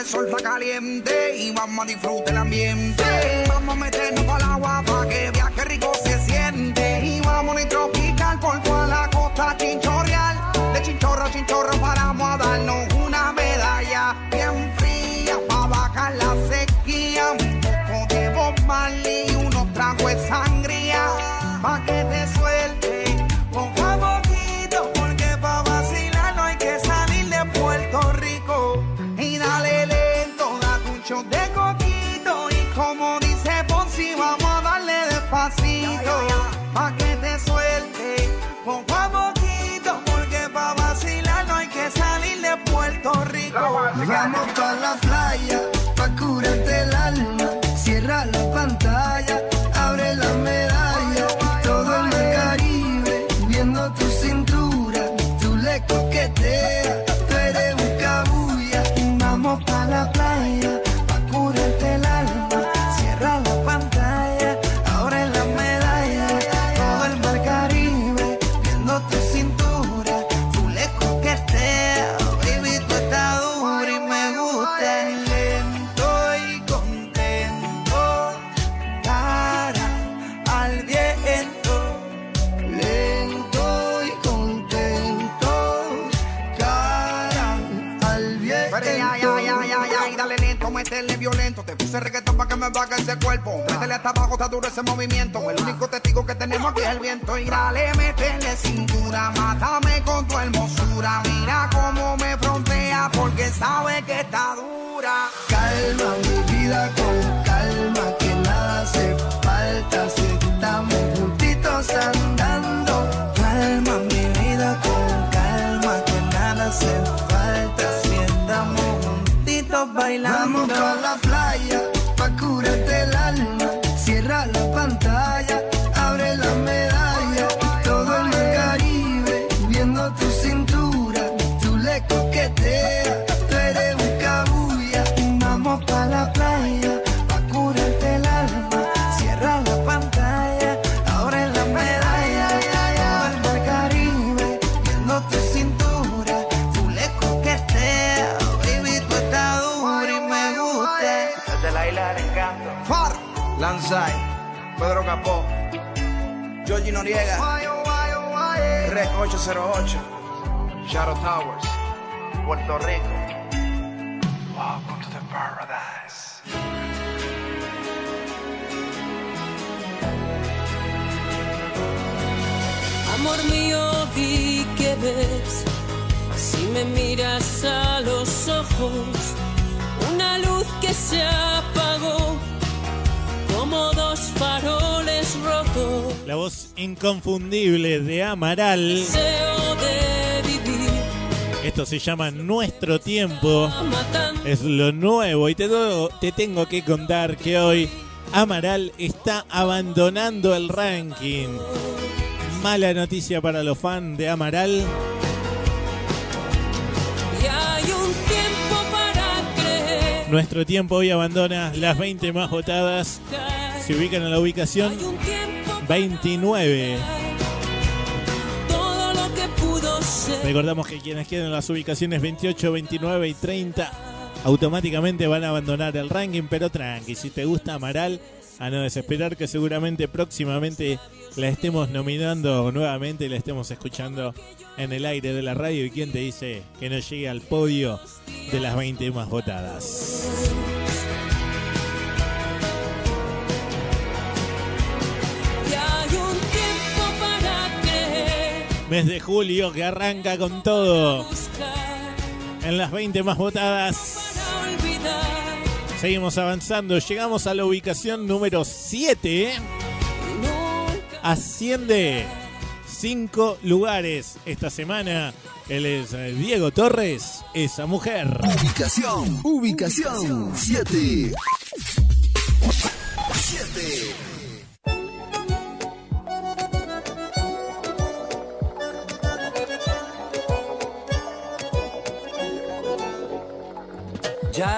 Que el sol está caliente y vamos a disfrutar el ambiente. Vamos a meternos para el agua para que vea qué rico se siente. Y vamos a tropical por toda la costa chinchorreal. De chinchorro a chinchorro paramos a darnos Métele hasta abajo, está duro ese movimiento. El único testigo que tenemos aquí es el viento. Y dale, métele cintura, mátame con tu hermosura. Mira cómo me frontea porque sabe que está Ricky Noriega, Red 808, Shadow Towers, Puerto Rico. Welcome to the paradise. Amor mío, di que ves, si me miras a los ojos, una luz que se inconfundible de Amaral. Esto se llama Nuestro Tiempo. Es lo nuevo y te, te tengo que contar que hoy Amaral está abandonando el ranking. Mala noticia para los fans de Amaral. Y hay un tiempo para creer. Nuestro tiempo hoy abandona las 20 más votadas. Se ubican en la ubicación 29. Todo lo que pudo ser. Recordamos que quienes queden en las ubicaciones 28, 29 y 30 automáticamente van a abandonar el ranking, pero tranqui, si te gusta Amaral, a no desesperar que seguramente próximamente la estemos nominando nuevamente y la estemos escuchando en el aire de la radio y quién te dice que no llegue al podio de las 20 más votadas. Mes de julio que arranca con todo. En las 20 más votadas. Seguimos avanzando. Llegamos a la ubicación número 7. Asciende 5 lugares esta semana. Él es eh, Diego Torres, esa mujer. Ubicación, ubicación 7. 7.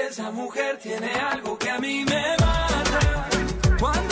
Esa mujer tiene algo que a mí me mata.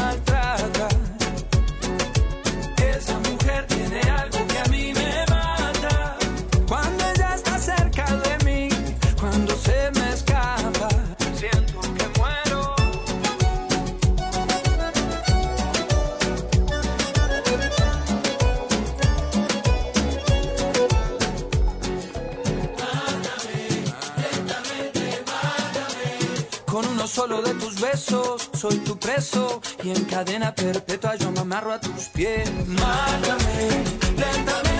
Solo de tus besos, soy tu preso y en cadena perpetua yo me amarro a tus pies. Mátame, lentamente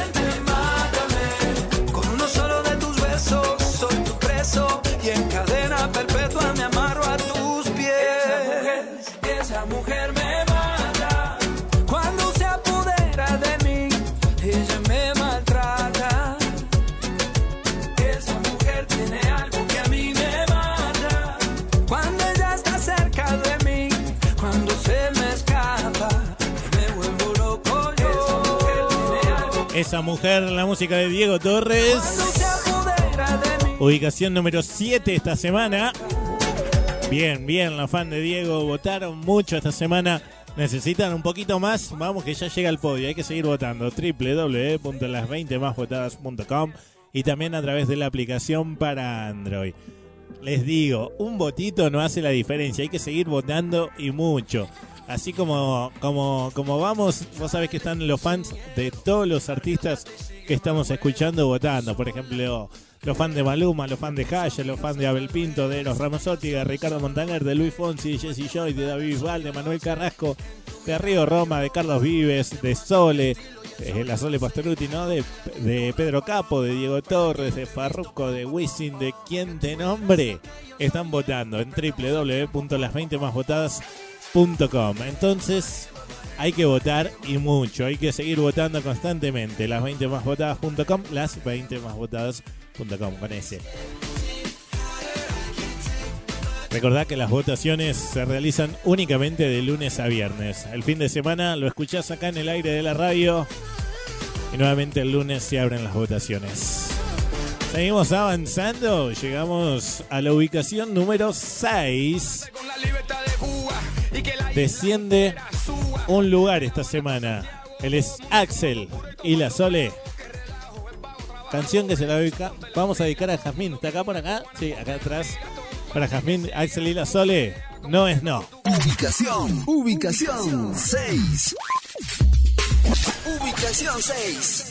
Esa mujer, la música de Diego Torres. Ubicación número 7 esta semana. Bien, bien, la fan de Diego votaron mucho esta semana. Necesitan un poquito más. Vamos que ya llega el podio. Hay que seguir votando. www.las20másvotadas.com y también a través de la aplicación para Android. Les digo, un votito no hace la diferencia. Hay que seguir votando y mucho. Así como, como, como vamos, vos sabés que están los fans de todos los artistas que estamos escuchando votando. Por ejemplo, los fans de Maluma, los fans de Jaya, los fans de Abel Pinto, de Eros Ramazzotti, de Ricardo Montaner, de Luis Fonsi, de Jesse Joy, de David Bisbal, de Manuel Carrasco, de Río Roma, de Carlos Vives, de Sole, eh, la Sole Pastoruti, ¿no? De, de Pedro Capo, de Diego Torres, de Farruco, de Wisin, de quien te nombre, están votando en www.las20másvotadas.com. Entonces, hay que votar y mucho, hay que seguir votando constantemente. Las 20 más votadas.com, las 20 más votadas.com con ese. Recordad que las votaciones se realizan únicamente de lunes a viernes. El fin de semana lo escuchás acá en el aire de la radio y nuevamente el lunes se abren las votaciones. Seguimos avanzando, llegamos a la ubicación número 6. Desciende un lugar esta semana. Él es Axel y la Sole. Canción que se la dedica- vamos a dedicar a Jazmín. ¿Está acá por acá? Sí, acá atrás. Para Jazmín, Axel y la Sole. No es no. Ubicación, ubicación 6. Ubicación 6.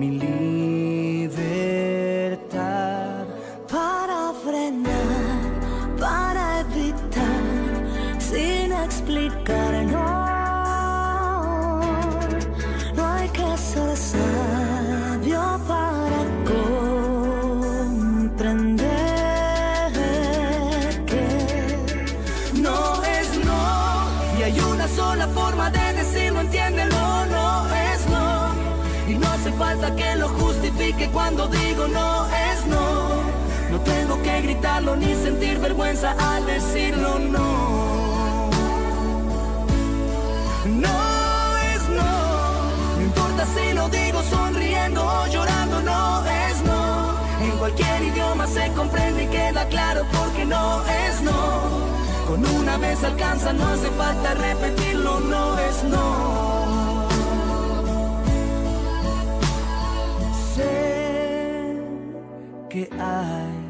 mi ni sentir vergüenza al decirlo no. No es no no importa si lo digo sonriendo o llorando no es no. En cualquier idioma se comprende y queda claro porque no es no. Con una vez alcanza, no hace falta repetirlo, no es no. Sé que hay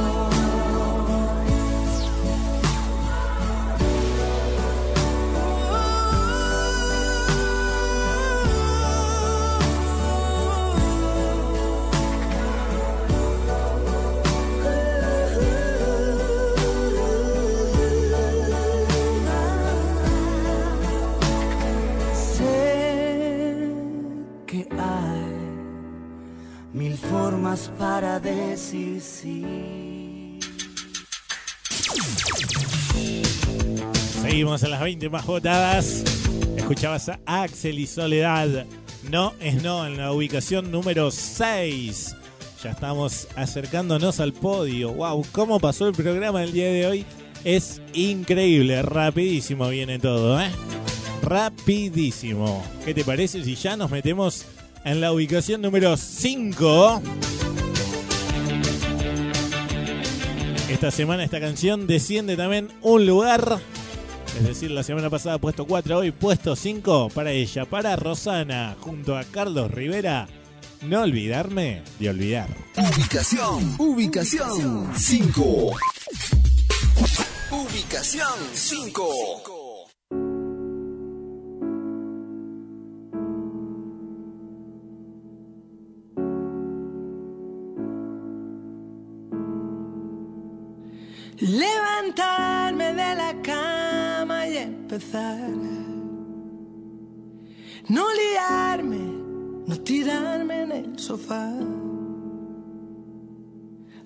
Sí, sí. Seguimos en las 20 más votadas. Escuchabas a Axel y Soledad. No es no en la ubicación número 6. Ya estamos acercándonos al podio. Wow, cómo pasó el programa el día de hoy. Es increíble, rapidísimo viene todo, ¿eh? Rapidísimo. ¿Qué te parece si ya nos metemos en la ubicación número 5? Esta semana esta canción desciende también un lugar. Es decir, la semana pasada puesto 4, hoy puesto 5 para ella, para Rosana, junto a Carlos Rivera. No olvidarme de olvidar. Ubicación, ubicación 5. Ubicación 5. Levantarme de la cama y empezar. No liarme, no tirarme en el sofá.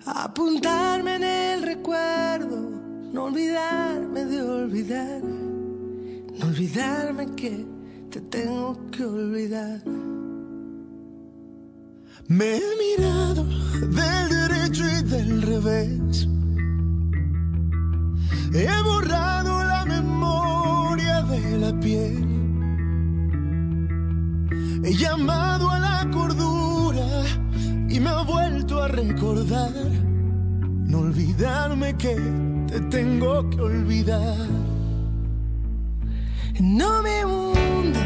Apuntarme en el recuerdo, no olvidarme de olvidar. No olvidarme que te tengo que olvidar. Me he mirado del derecho y del revés. He borrado la memoria de la piel. He llamado a la cordura y me ha vuelto a recordar. No olvidarme que te tengo que olvidar. No me hundo,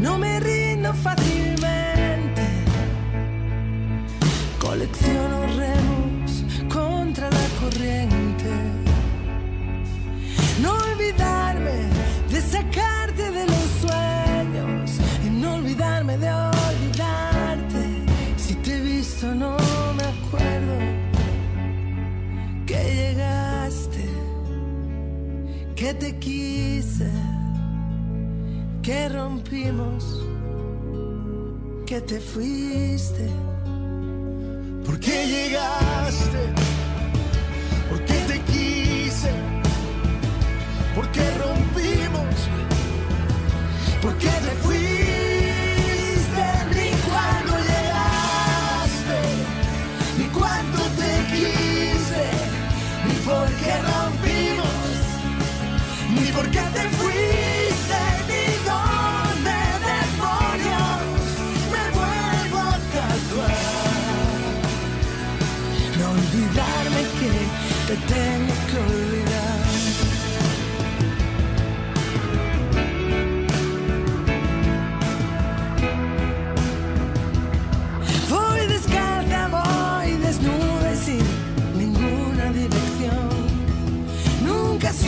no me rindo fácilmente. Colecciono remos de sacarte de los sueños. No olvidarme de olvidarte. Si te he visto, no me acuerdo que llegaste, que te quise, que rompimos, que te fuiste. ¿Por qué llegaste? ¿Por qué rompimos? ¿Por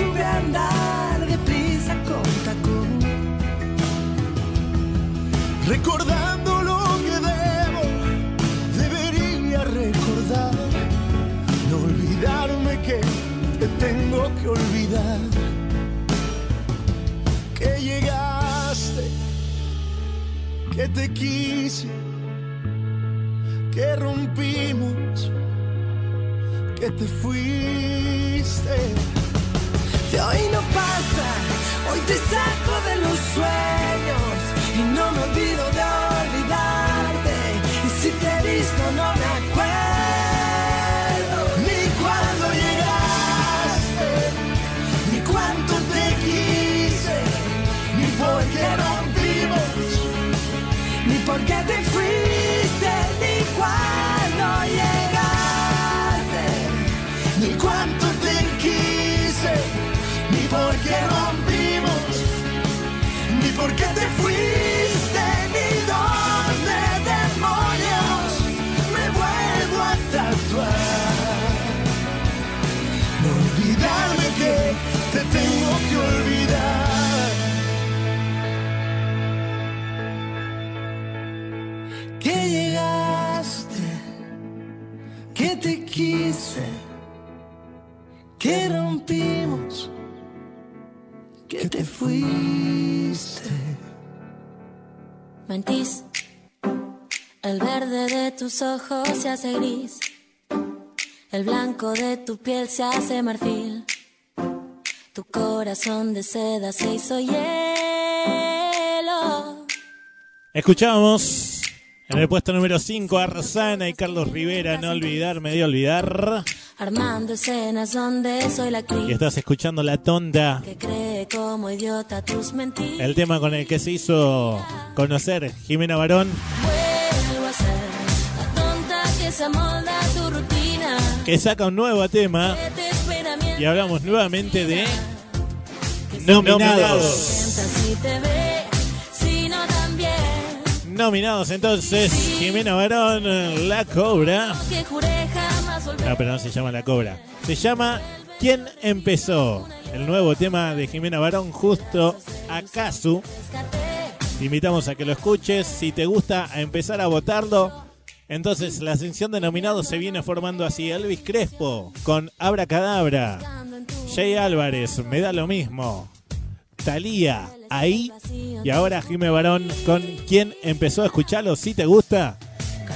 sube a andar deprisa con tacón. Recordando lo que debo, debería recordar. No olvidarme que te tengo que olvidar. Que llegaste, que te quise, que rompimos, que te fuiste. De hoy no pasa, hoy te saco de los sueños y no me olvido de olvidarte. Te fuiste. Mentís, el verde de tus ojos se hace gris. El blanco de tu piel se hace marfil. Tu corazón de seda se hizo hielo. Escuchamos en el puesto número 5 a Rosana y Carlos Rivera, no olvidarme de olvidar. Armando escenas donde soy la Y actriz estás escuchando La Tonda, que cree como idiota tus mentiras. el tema con el que se hizo conocer Jimena Barón, Vuelvo a ser la tonta que se amolda tu rutina. que saca un nuevo tema y hablamos nuevamente de Nominados. nominados. Nominados entonces, Jimena Barón, La Cobra. No, pero no se llama La Cobra. Se llama ¿Quién empezó? El nuevo tema de Jimena Barón, justo a Casu. Te invitamos a que lo escuches. Si te gusta, a empezar a votarlo. Entonces, la ascensión de nominados se viene formando así. Elvis Crespo con Abracadabra. Jay Álvarez, me da lo mismo. Talía, ahí. Y ahora Jimé Barón con ¿Quién empezó a escucharlo? Si te gusta,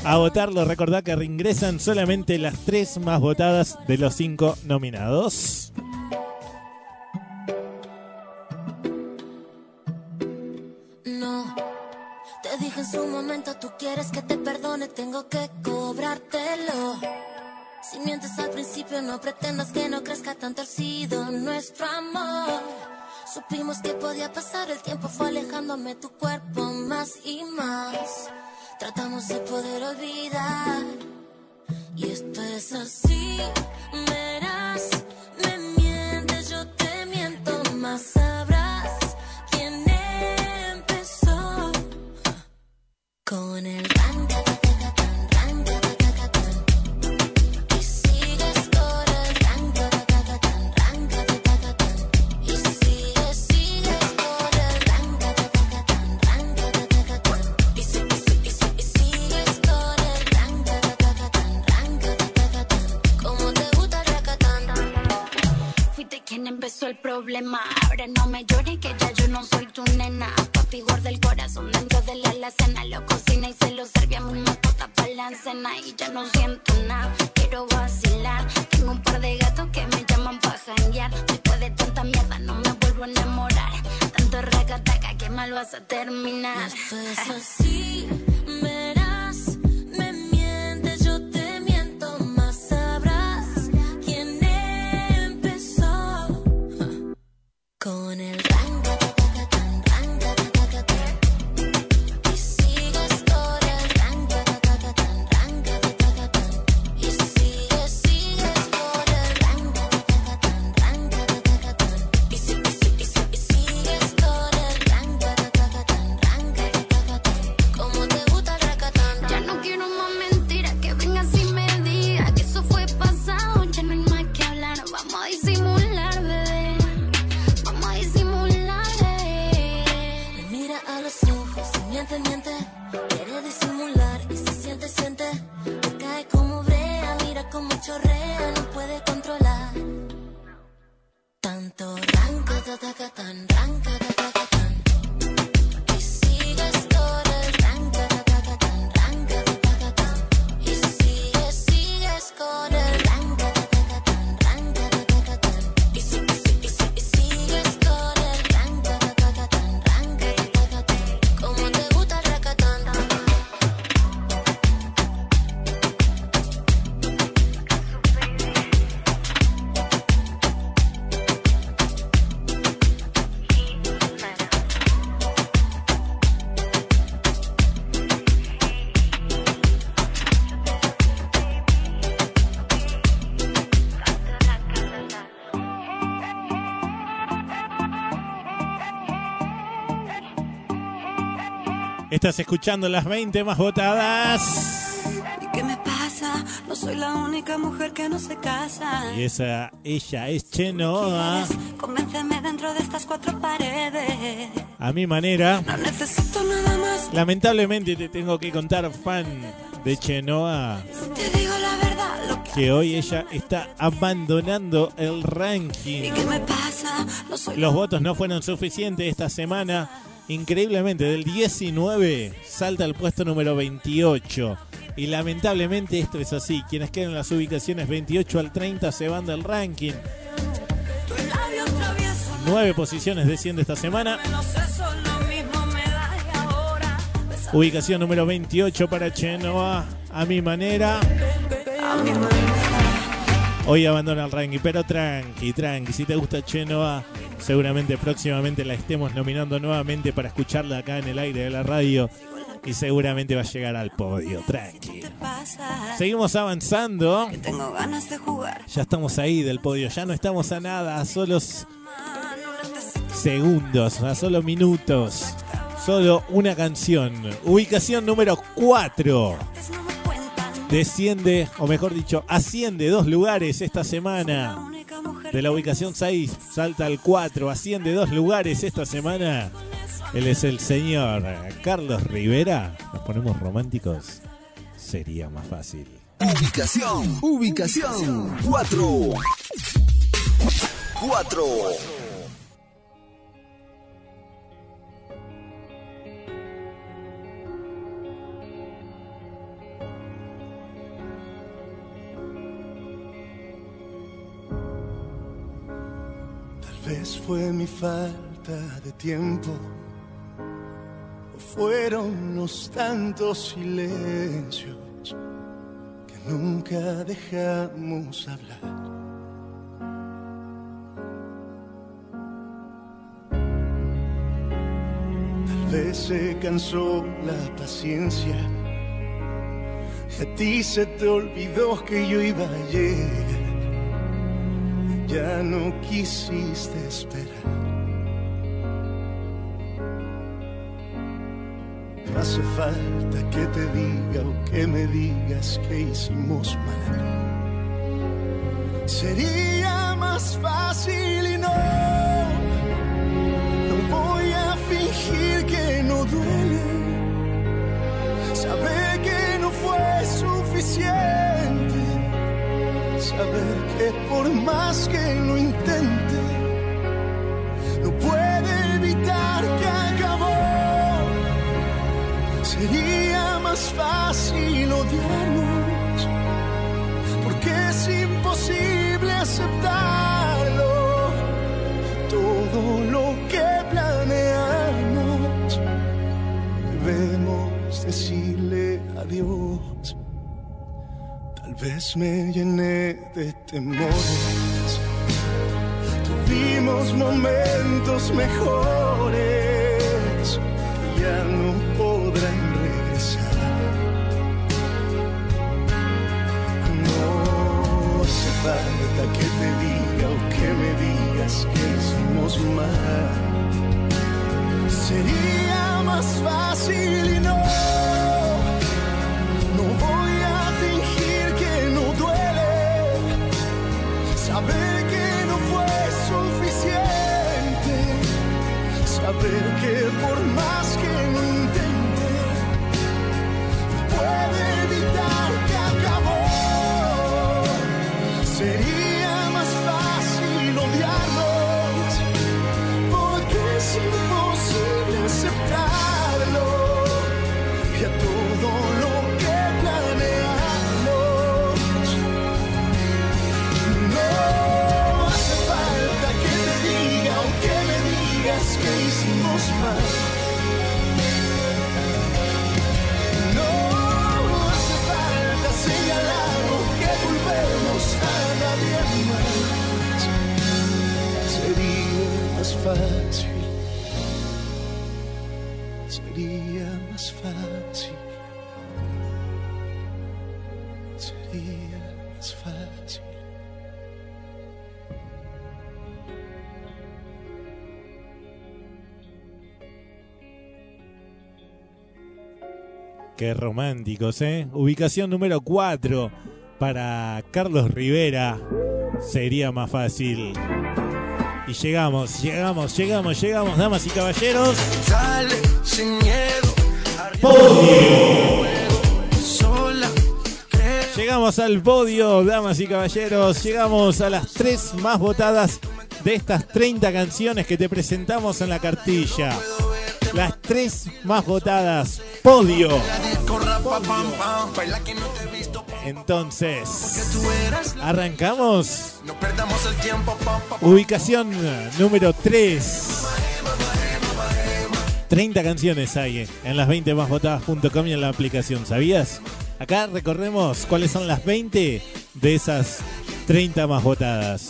a votarlo. Recordá que reingresan solamente las tres más votadas de los cinco nominados. No, te dije en su momento, tú quieres que te perdone, tengo que cobrártelo. Si mientes al principio, no pretendas que no crezca tan torcido nuestro amor. Supimos que podía pasar, el tiempo fue alejándome tu cuerpo más y más. Tratamos de poder olvidar. Y esto es así, verás, me mientes, yo te miento, más sabrás quién empezó con el ranga, el problema. Ahora no me llores que ya yo no soy tu nena. Papi guarda el corazón dentro de la alacena. Lo cocina y se lo serve a mi mascota para la cena. Y ya no siento nada, quiero vacilar. Tengo un par de gatos que me llaman para janguear. Después de tanta mierda no me vuelvo a enamorar. Tanto racataca que mal vas a terminar. Esto es así, verás, Estás escuchando las 20 más votadas. ¿Y qué me pasa? No soy la única mujer que no se casa. Y esa, ella es Chenoa. Convénceme dentro de estas cuatro paredes. A mi manera. No necesito nada más. Lamentablemente te tengo que contar, fan de Chenoa, Te digo la verdad, lo que que hoy ella está abandonando el ranking. ¿Y qué me pasa? No soy Los votos no fueron suficientes esta semana. Increíblemente, del 19 salta al puesto número 28. Y lamentablemente esto es así. Quienes quedan en las ubicaciones 28 al 30 se van del ranking. Nueve posiciones desciende esta semana. Ubicación número 28 para Chenoa. A mi manera. Hoy abandona el ranking, pero tranqui, tranqui. Si te gusta Chenoa, seguramente próximamente la estemos nominando nuevamente para escucharla acá en el aire de la radio. Y seguramente va a llegar al podio, tranqui. Seguimos avanzando. Ya estamos ahí del podio, ya no estamos a nada, a solos segundos, a solo minutos. Solo una canción. Ubicación número 4. Desciende, o mejor dicho, asciende dos lugares esta semana. De la ubicación 6 salta al 4, asciende dos lugares esta semana. Él es el señor Carlos Rivera. Nos ponemos románticos. Sería más fácil. Ubicación, ubicación 4. 4. Vez fue mi falta de tiempo, o fueron los tantos silencios que nunca dejamos hablar. Tal vez se cansó la paciencia. Y a ti se te olvidó que yo iba a llegar ya no quisiste esperar. Hace falta que te diga o que me digas que hicimos mal. Sería más fácil y no, no voy a fingir que no duele. Saber que no fue suficiente saber que por más que lo intente, no puede evitar que acabó. Sería más fácil Tal vez me llené de temores. Tuvimos momentos mejores ya no podrán regresar. No hace falta que te diga o que me digas que hicimos mal. Sería más fácil y no. Por más fácil. Sería más fácil. Sería más fácil. Qué románticos, ¿eh? Ubicación número 4 para Carlos Rivera. Sería más fácil. Y llegamos, llegamos, llegamos, llegamos, damas y caballeros. Sale sin miedo. Podio. Llegamos al podio, damas y caballeros. Llegamos a las tres más votadas de estas 30 canciones que te presentamos en la cartilla. Las tres más votadas. Podio. Entonces, arrancamos. Ubicación número 3. 30 canciones hay en las 20 más votadas.com y en la aplicación, ¿sabías? Acá recorremos cuáles son las 20 de esas 30 más votadas.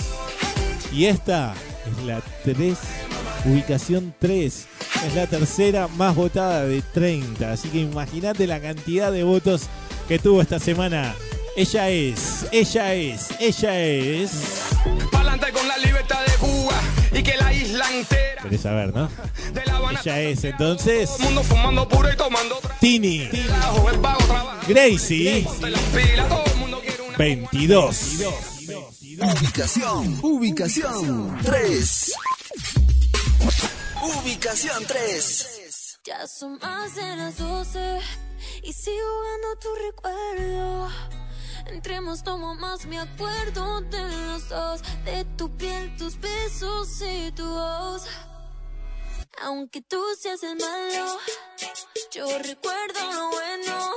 Y esta es la 3, ubicación 3. Es la tercera más votada de 30. Así que imagínate la cantidad de votos que tuvo esta semana. Ella es, ella es, ella es. Pa'lante con la libertad de Cuba y que la isla entera. Querés saber, ¿no? De La Habana, Ella es entonces todo el mundo fumando puro y tomando Tini. Gracie, Ponte las pilas, todo el mundo quiere una 22. Ubicación, ubicación 3. Ubicación 3. Ya son más de las 12 y sigo viendo tu recuerdo. Entremos, tomo más, me acuerdo de los dos, de tu piel, tus besos y tu voz. Aunque tú seas el malo, yo recuerdo lo bueno.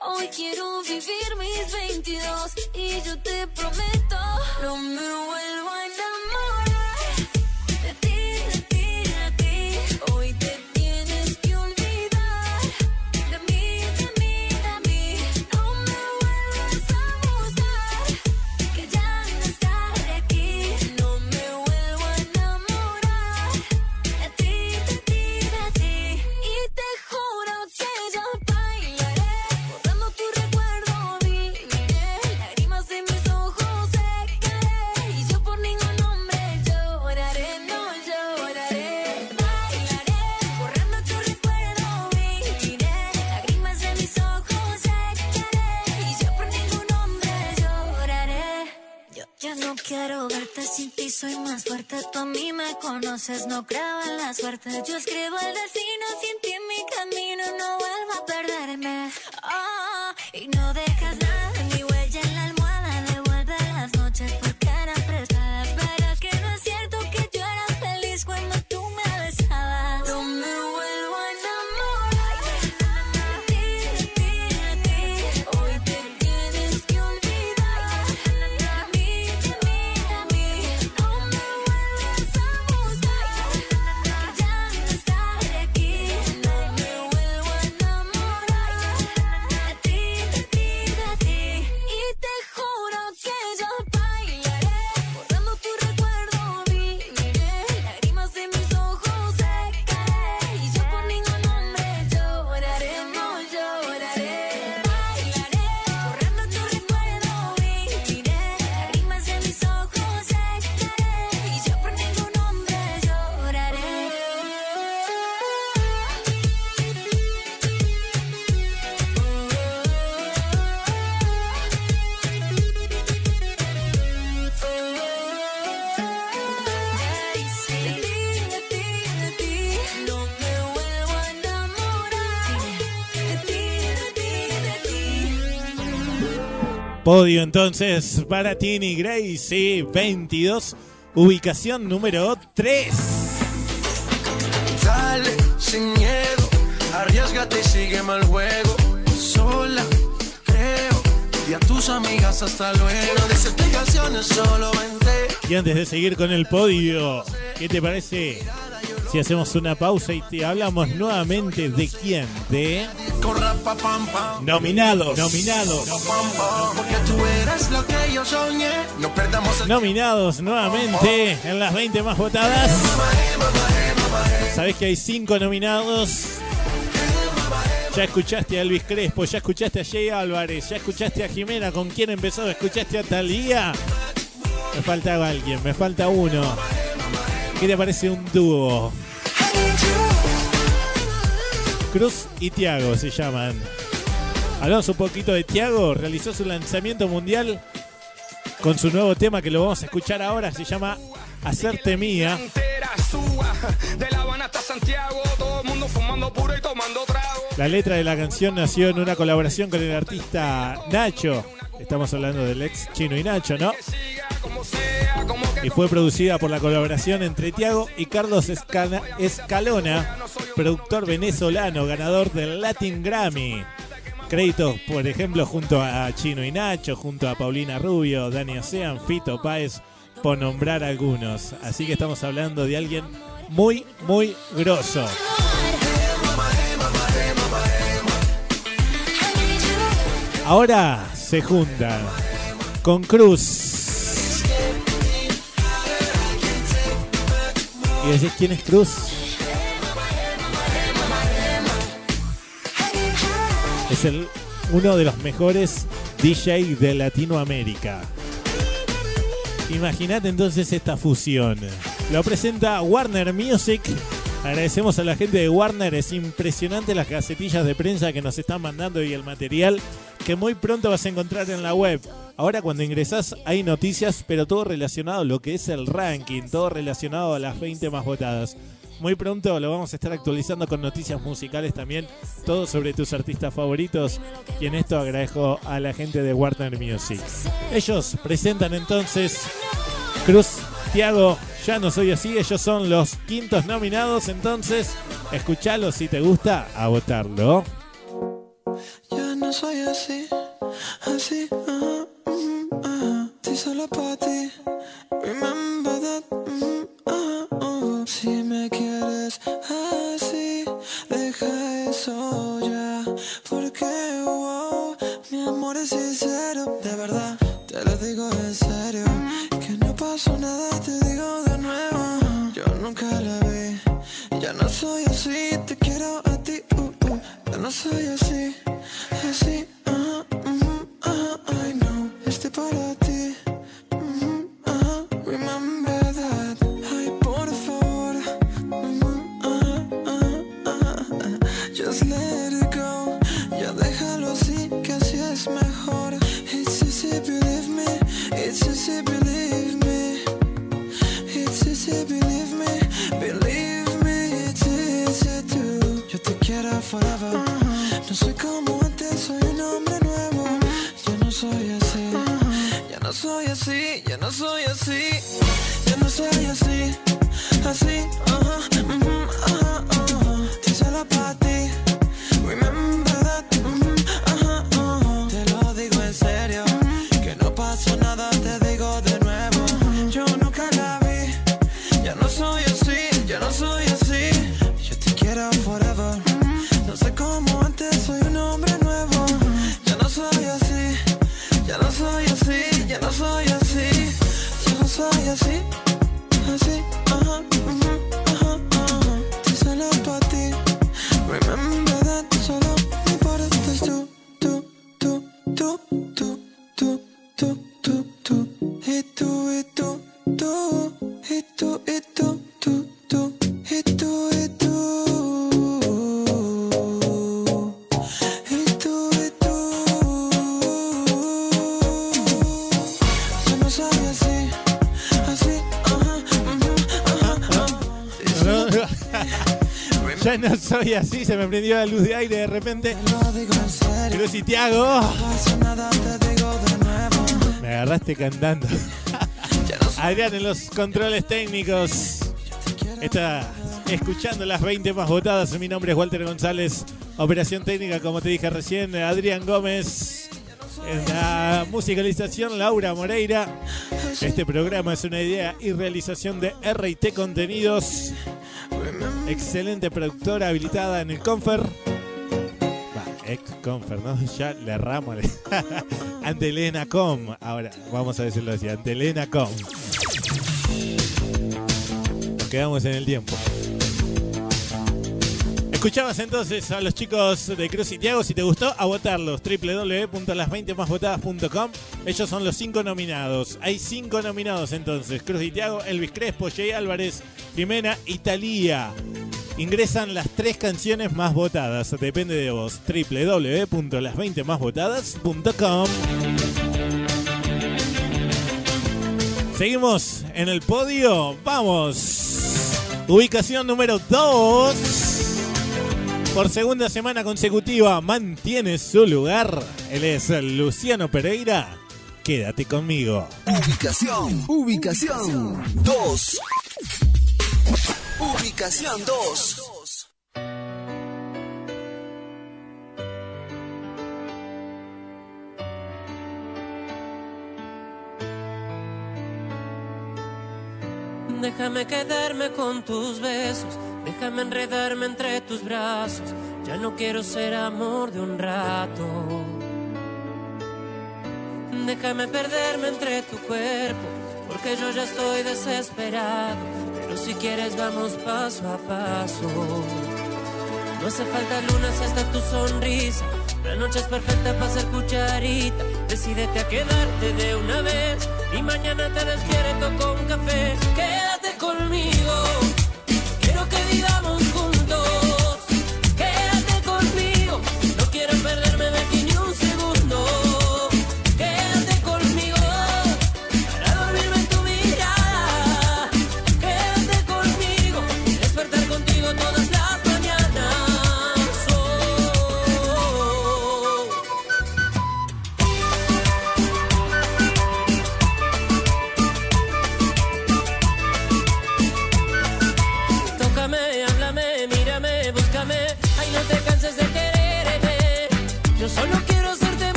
Hoy quiero vivir mis 22 y yo te prometo, no me soy más fuerte. Tú a mí me conoces, no creo la suerte. Yo escribo el destino sin ti mi camino, no vuelvo a perderme. Ah, y no dejas nada, Podio entonces para Tini Gracie, 22. Ubicación número 3. Dale, sin miedo, arriesgate y sígueme al juego. Sola, creo, y a tus amigas hasta luego. Des explicaciones, solo vente. Y antes de seguir con el podio, ¿qué te parece si hacemos una pausa y te hablamos nuevamente de quién? De nominados. Nominados. Nominados nuevamente en las 20 más votadas. Sabés que hay 5 nominados. Ya escuchaste a Elvis Crespo, ya escuchaste a Jay Álvarez, ya escuchaste a Jimena, ¿con quién empezó? ¿Escuchaste a Talía? Me falta alguien, me falta uno. ¿Qué te parece un dúo? Cruz y Tiago se llaman. Hablamos un poquito de Tiago, realizó su lanzamiento mundial con su nuevo tema que lo vamos a escuchar ahora, se llama Hacerte Mía. La letra de la canción nació en una colaboración con el artista Nacho. Estamos hablando del ex Chino y Nacho, ¿no? Y fue producida por la colaboración entre Tiago y Carlos Escalona, productor venezolano, ganador del Latin Grammy. Créditos, por ejemplo, junto a Chino y Nacho, junto a Paulina Rubio, Dani Ocean, Fito Páez, por nombrar algunos. Así que estamos hablando de alguien muy, muy grosso. Ahora se juntan con Cruz. ¿Y decís quién es Cruz? Es el, uno de los mejores DJ de Latinoamérica. Imagínate entonces esta fusión. Lo presenta Warner Music. Agradecemos a la gente de Warner. Es impresionante las casetillas de prensa que nos están mandando y el material que muy pronto vas a encontrar en la web. Ahora cuando ingresás hay noticias, pero todo relacionado a lo que es el ranking, todo relacionado a las 20 más votadas. Muy pronto lo vamos a estar actualizando con noticias musicales también, todo sobre tus artistas favoritos. Y en esto agradezco a la gente de Warner Music. Ellos presentan entonces Cruz, Tiago, ya no soy así. Ellos son los quintos nominados. Entonces, escuchalo si te gusta, a votarlo. Ya no soy así, así, ajá, ujú, ajá. Estoy solo para ti. Remember that, ujú, ajá, ajá. Si me quieres así, deja eso ya. Porque, wow, mi amor es sincero, de verdad. Te lo digo en serio. Que no pasó nada, te digo de nuevo. Yo nunca la vi. Ya no soy así, te quiero a ti. Uh, uh. Ya no soy así, así. ajá, ujú, ajá, I know. Este para ti. ujú, ajá, Remember soy como antes, soy un hombre nuevo. Ya no soy así, ya no soy así, ya no soy así, ya no soy así, así, ajá, ya no soy así, se me prendió la luz de aire de repente. Cruz y Tiago. Me agarraste cantando. Adrián en los controles técnicos. Está escuchando las 20 más votadas. Mi nombre es Walter González. Operación técnica, como te dije recién, Adrián Gómez. En la musicalización, Laura Moreira. Este programa es una idea y realización de RT Contenidos. Excelente productora habilitada en el Confer. Ex Confer, ¿no? Ya le erramos. Ante Elena Com. Ahora, vamos a decirlo así. Ante Elena Com. Nos quedamos en el tiempo. Escuchabas entonces a los chicos de Cruz y Tiago. Si te gustó, a votarlos. www.las20másvotadas.com. Ellos son los cinco nominados. Hay cinco nominados entonces. Cruz y Tiago, Elvis Crespo, Jay Álvarez, Jimena y Talía. Ingresan las tres canciones más votadas. Depende de vos. www.las20másvotadas.com. Seguimos en el podio. Vamos. Ubicación número 2. Por segunda semana consecutiva mantiene su lugar. Él es Luciano Pereira Quédate conmigo. Ubicación, ubicación 2. Ubicación 2. Déjame quedarme con tus besos, déjame enredarme entre tus brazos. Ya no quiero ser amor de un rato. Déjame perderme entre tu cuerpo, porque yo ya estoy desesperado. Pero si quieres vamos paso a paso. No hace falta luna si hasta tu sonrisa. La noche es perfecta para ser cucharita. Decídete a quedarte de una vez y mañana te despierto con café. Quédate conmigo. Quiero que vivamos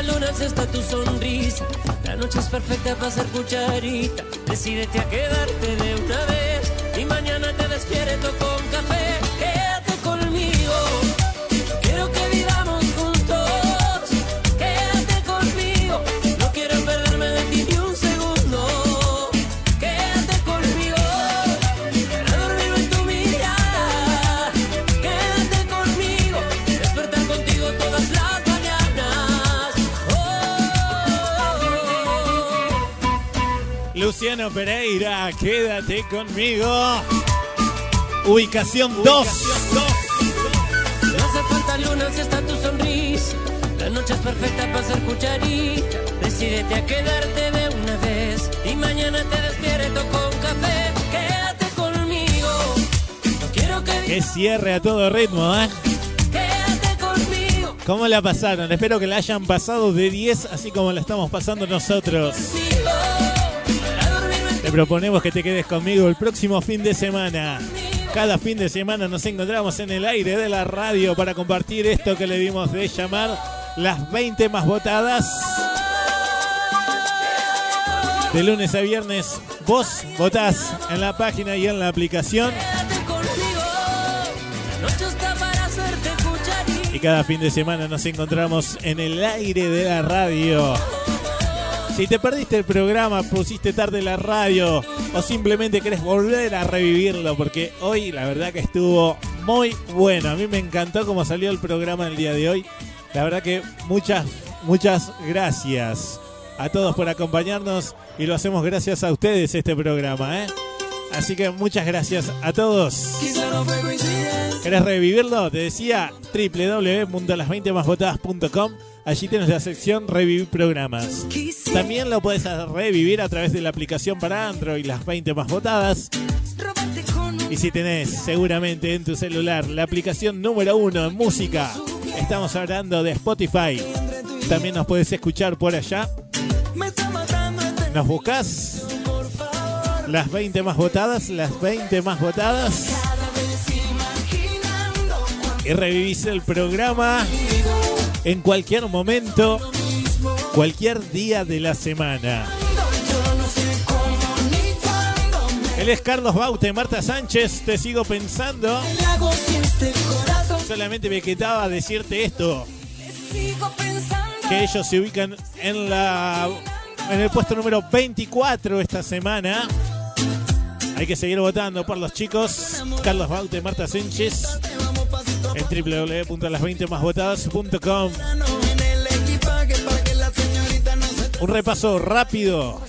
hace falta luna si está tu sonrisa. La noche es perfecta para ser cucharita. Decídete a quedarte de una vez y mañana te despierto con café. Luciano Pereira, quédate conmigo. Ubicación 2. No hace falta luna si está tu sonrisa. La noche es perfecta para ser cucharita. Decídete a quedarte de una vez. Y mañana te despierto con café. Quédate conmigo. No quiero que Que cierre a todo ritmo, ¿eh? quédate conmigo. ¿Cómo la pasaron? Espero que la hayan pasado de 10, así como la estamos pasando nosotros. Proponemos que te quedes conmigo el próximo fin de semana. Cada fin de semana nos encontramos en el aire de la radio para compartir esto que le dimos de llamar las 20 más votadas. De lunes a viernes, vos votás en la página y en la aplicación. Y cada fin de semana nos encontramos en el aire de la radio. Si te perdiste el programa, pusiste tarde la radio o simplemente querés volver a revivirlo, porque hoy la verdad que estuvo muy bueno. A mí me encantó cómo salió el programa el día de hoy. La verdad que muchas, muchas gracias a todos por acompañarnos y lo hacemos gracias a ustedes este programa. ¿eh? Así que muchas gracias a todos. ¿Querés revivirlo? Te decía www.las20másvotadas.com. Allí tienes la sección Revivir Programas. También lo puedes revivir a través de la aplicación para Android, las 20 más votadas. Y si tenés seguramente en tu celular la aplicación número uno en música, estamos hablando de Spotify. También nos puedes escuchar por allá. Nos buscas las 20 más votadas, las 20 más votadas. Y revivís el programa en cualquier momento, cualquier día de la semana. Él es Carlos Baute, Marta Sánchez, te sigo pensando. Solamente me quedaba decirte esto, que ellos se ubican en la en el puesto número 24 esta semana. Hay que seguir votando por los chicos. Carlos Baute, Marta Sánchez en www.las20másvotadas.com. Un repaso rápido.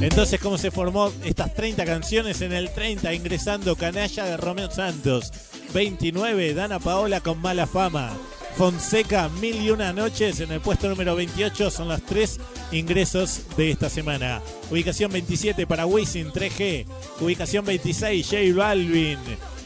Entonces, ¿cómo se formó estas 30 canciones? En el 30, ingresando Canalla de Romeo Santos. 29, Dana Paola con mala fama. Fonseca, Mil y Una Noches. En el puesto número 28 son los tres ingresos de esta semana. Ubicación 27 para Wisin 3G. Ubicación 26, J Balvin.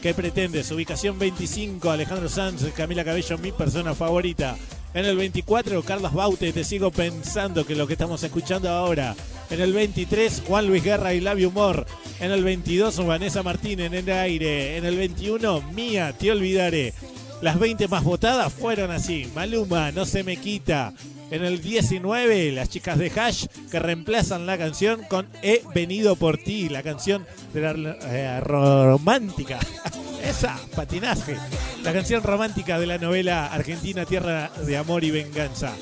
¿Qué pretendes? Ubicación 25, Alejandro Sanz, Camila Cabello, mi persona favorita. En el 24, Carlos Baute, te sigo pensando que lo que estamos escuchando ahora. En el 23, Juan Luis Guerra y Labio Humor. En el 22, Vanessa Martín en el aire. En el 21, Mía, te olvidaré. Las 20 más votadas fueron así. Maluma, no se me quita. En el 19, las chicas de Hash que reemplazan la canción con He venido por ti, la canción de la eh, romántica. Esa, patinaje. La canción romántica de la novela argentina Tierra de Amor y Venganza.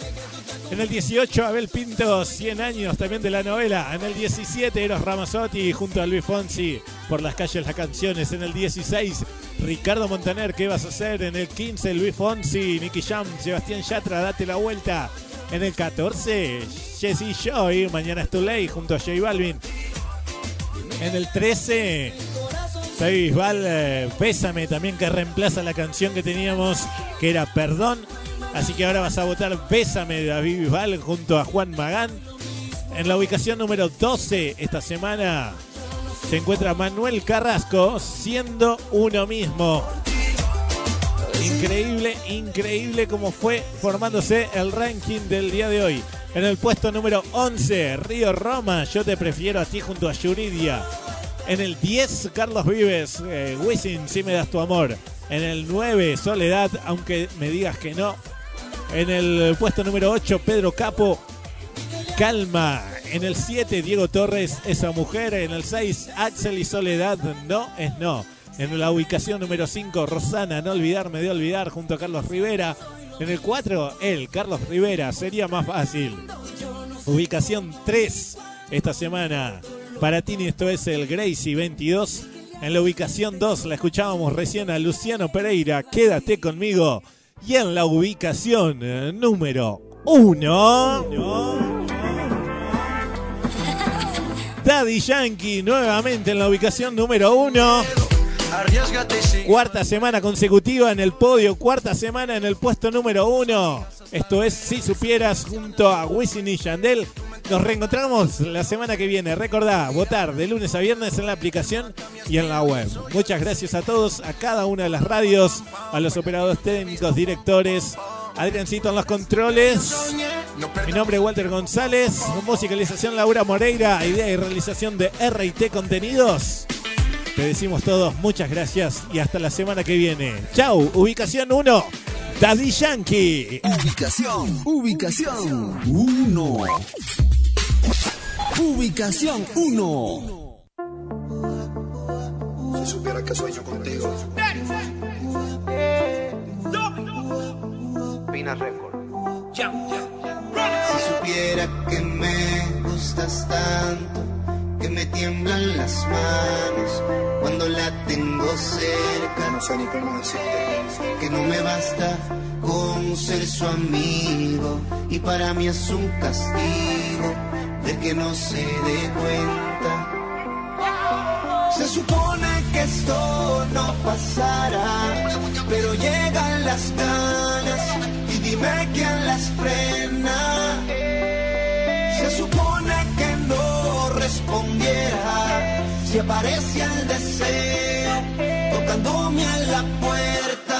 En el 18, Abel Pinto, 100 años también de la novela. En el 17, Eros Ramazzotti junto a Luis Fonsi, por las calles las canciones. En el 16, Ricardo Montaner, ¿qué vas a hacer? En el 15, Luis Fonsi, Nicky Jam, Sebastián Yatra, date la vuelta. En el 14, Jesse Joy, Mañana es tu ley, junto a J Balvin. En el 13, David Bisbal, eh, Pésame, también que reemplaza la canción que teníamos, que era Perdón. Así que ahora vas a votar Bésame de David Bisbal junto a Juan Magán. En la ubicación número 12 esta semana se encuentra Manuel Carrasco siendo uno mismo. Increíble, increíble cómo fue formándose el ranking del día de hoy. En el puesto número 11, Río Roma, yo te prefiero a ti junto a Yuridia. En el 10, Carlos Vives, eh, Wisin, si me das tu amor. En el 9, Soledad, aunque me digas que no. En el puesto número 8, Pedro Capo, Calma. En el 7, Diego Torres, esa mujer. En el 6, Axel y Soledad, no es no. En la ubicación número 5, Rosana, no olvidarme de olvidar, junto a Carlos Rivera. En el 4, él, Carlos Rivera, sería más fácil. Ubicación 3 esta semana. Para Tini esto es el Gracie 22. En la ubicación 2 la escuchábamos recién a Luciano Pereira, quédate conmigo. Y en la ubicación eh, número 1... Daddy Yankee nuevamente en la ubicación número 1. Cuarta semana consecutiva en el podio, cuarta semana en el puesto número uno. Esto es Si Supieras junto a Wisin y Yandel. Nos reencontramos la semana que viene. Recordá, votar de lunes a viernes en la aplicación y en la web. Muchas gracias a todos, a cada una de las radios, a los operadores técnicos, directores, Adriancito en los controles. Mi nombre es Walter González. Musicalización Laura Moreira. Idea y realización de RT Contenidos. Te decimos todos muchas gracias y hasta la semana que viene. Chau, ubicación 1, Daddy Yankee. Ubicación, ubicación 1. Ubicación 1. Si supiera que sueño contigo. Pina Record. Si supiera que me gustas tanto, que me tiemblan las manos cuando la tengo cerca. No sé ni cómo decirte. Que no me basta con ser su amigo y para mí es un castigo de que no se dé cuenta. Se supone que esto no pasará, pero llegan las ganas y dime quién las frena. Se supone si aparece el deseo tocándome a la puerta.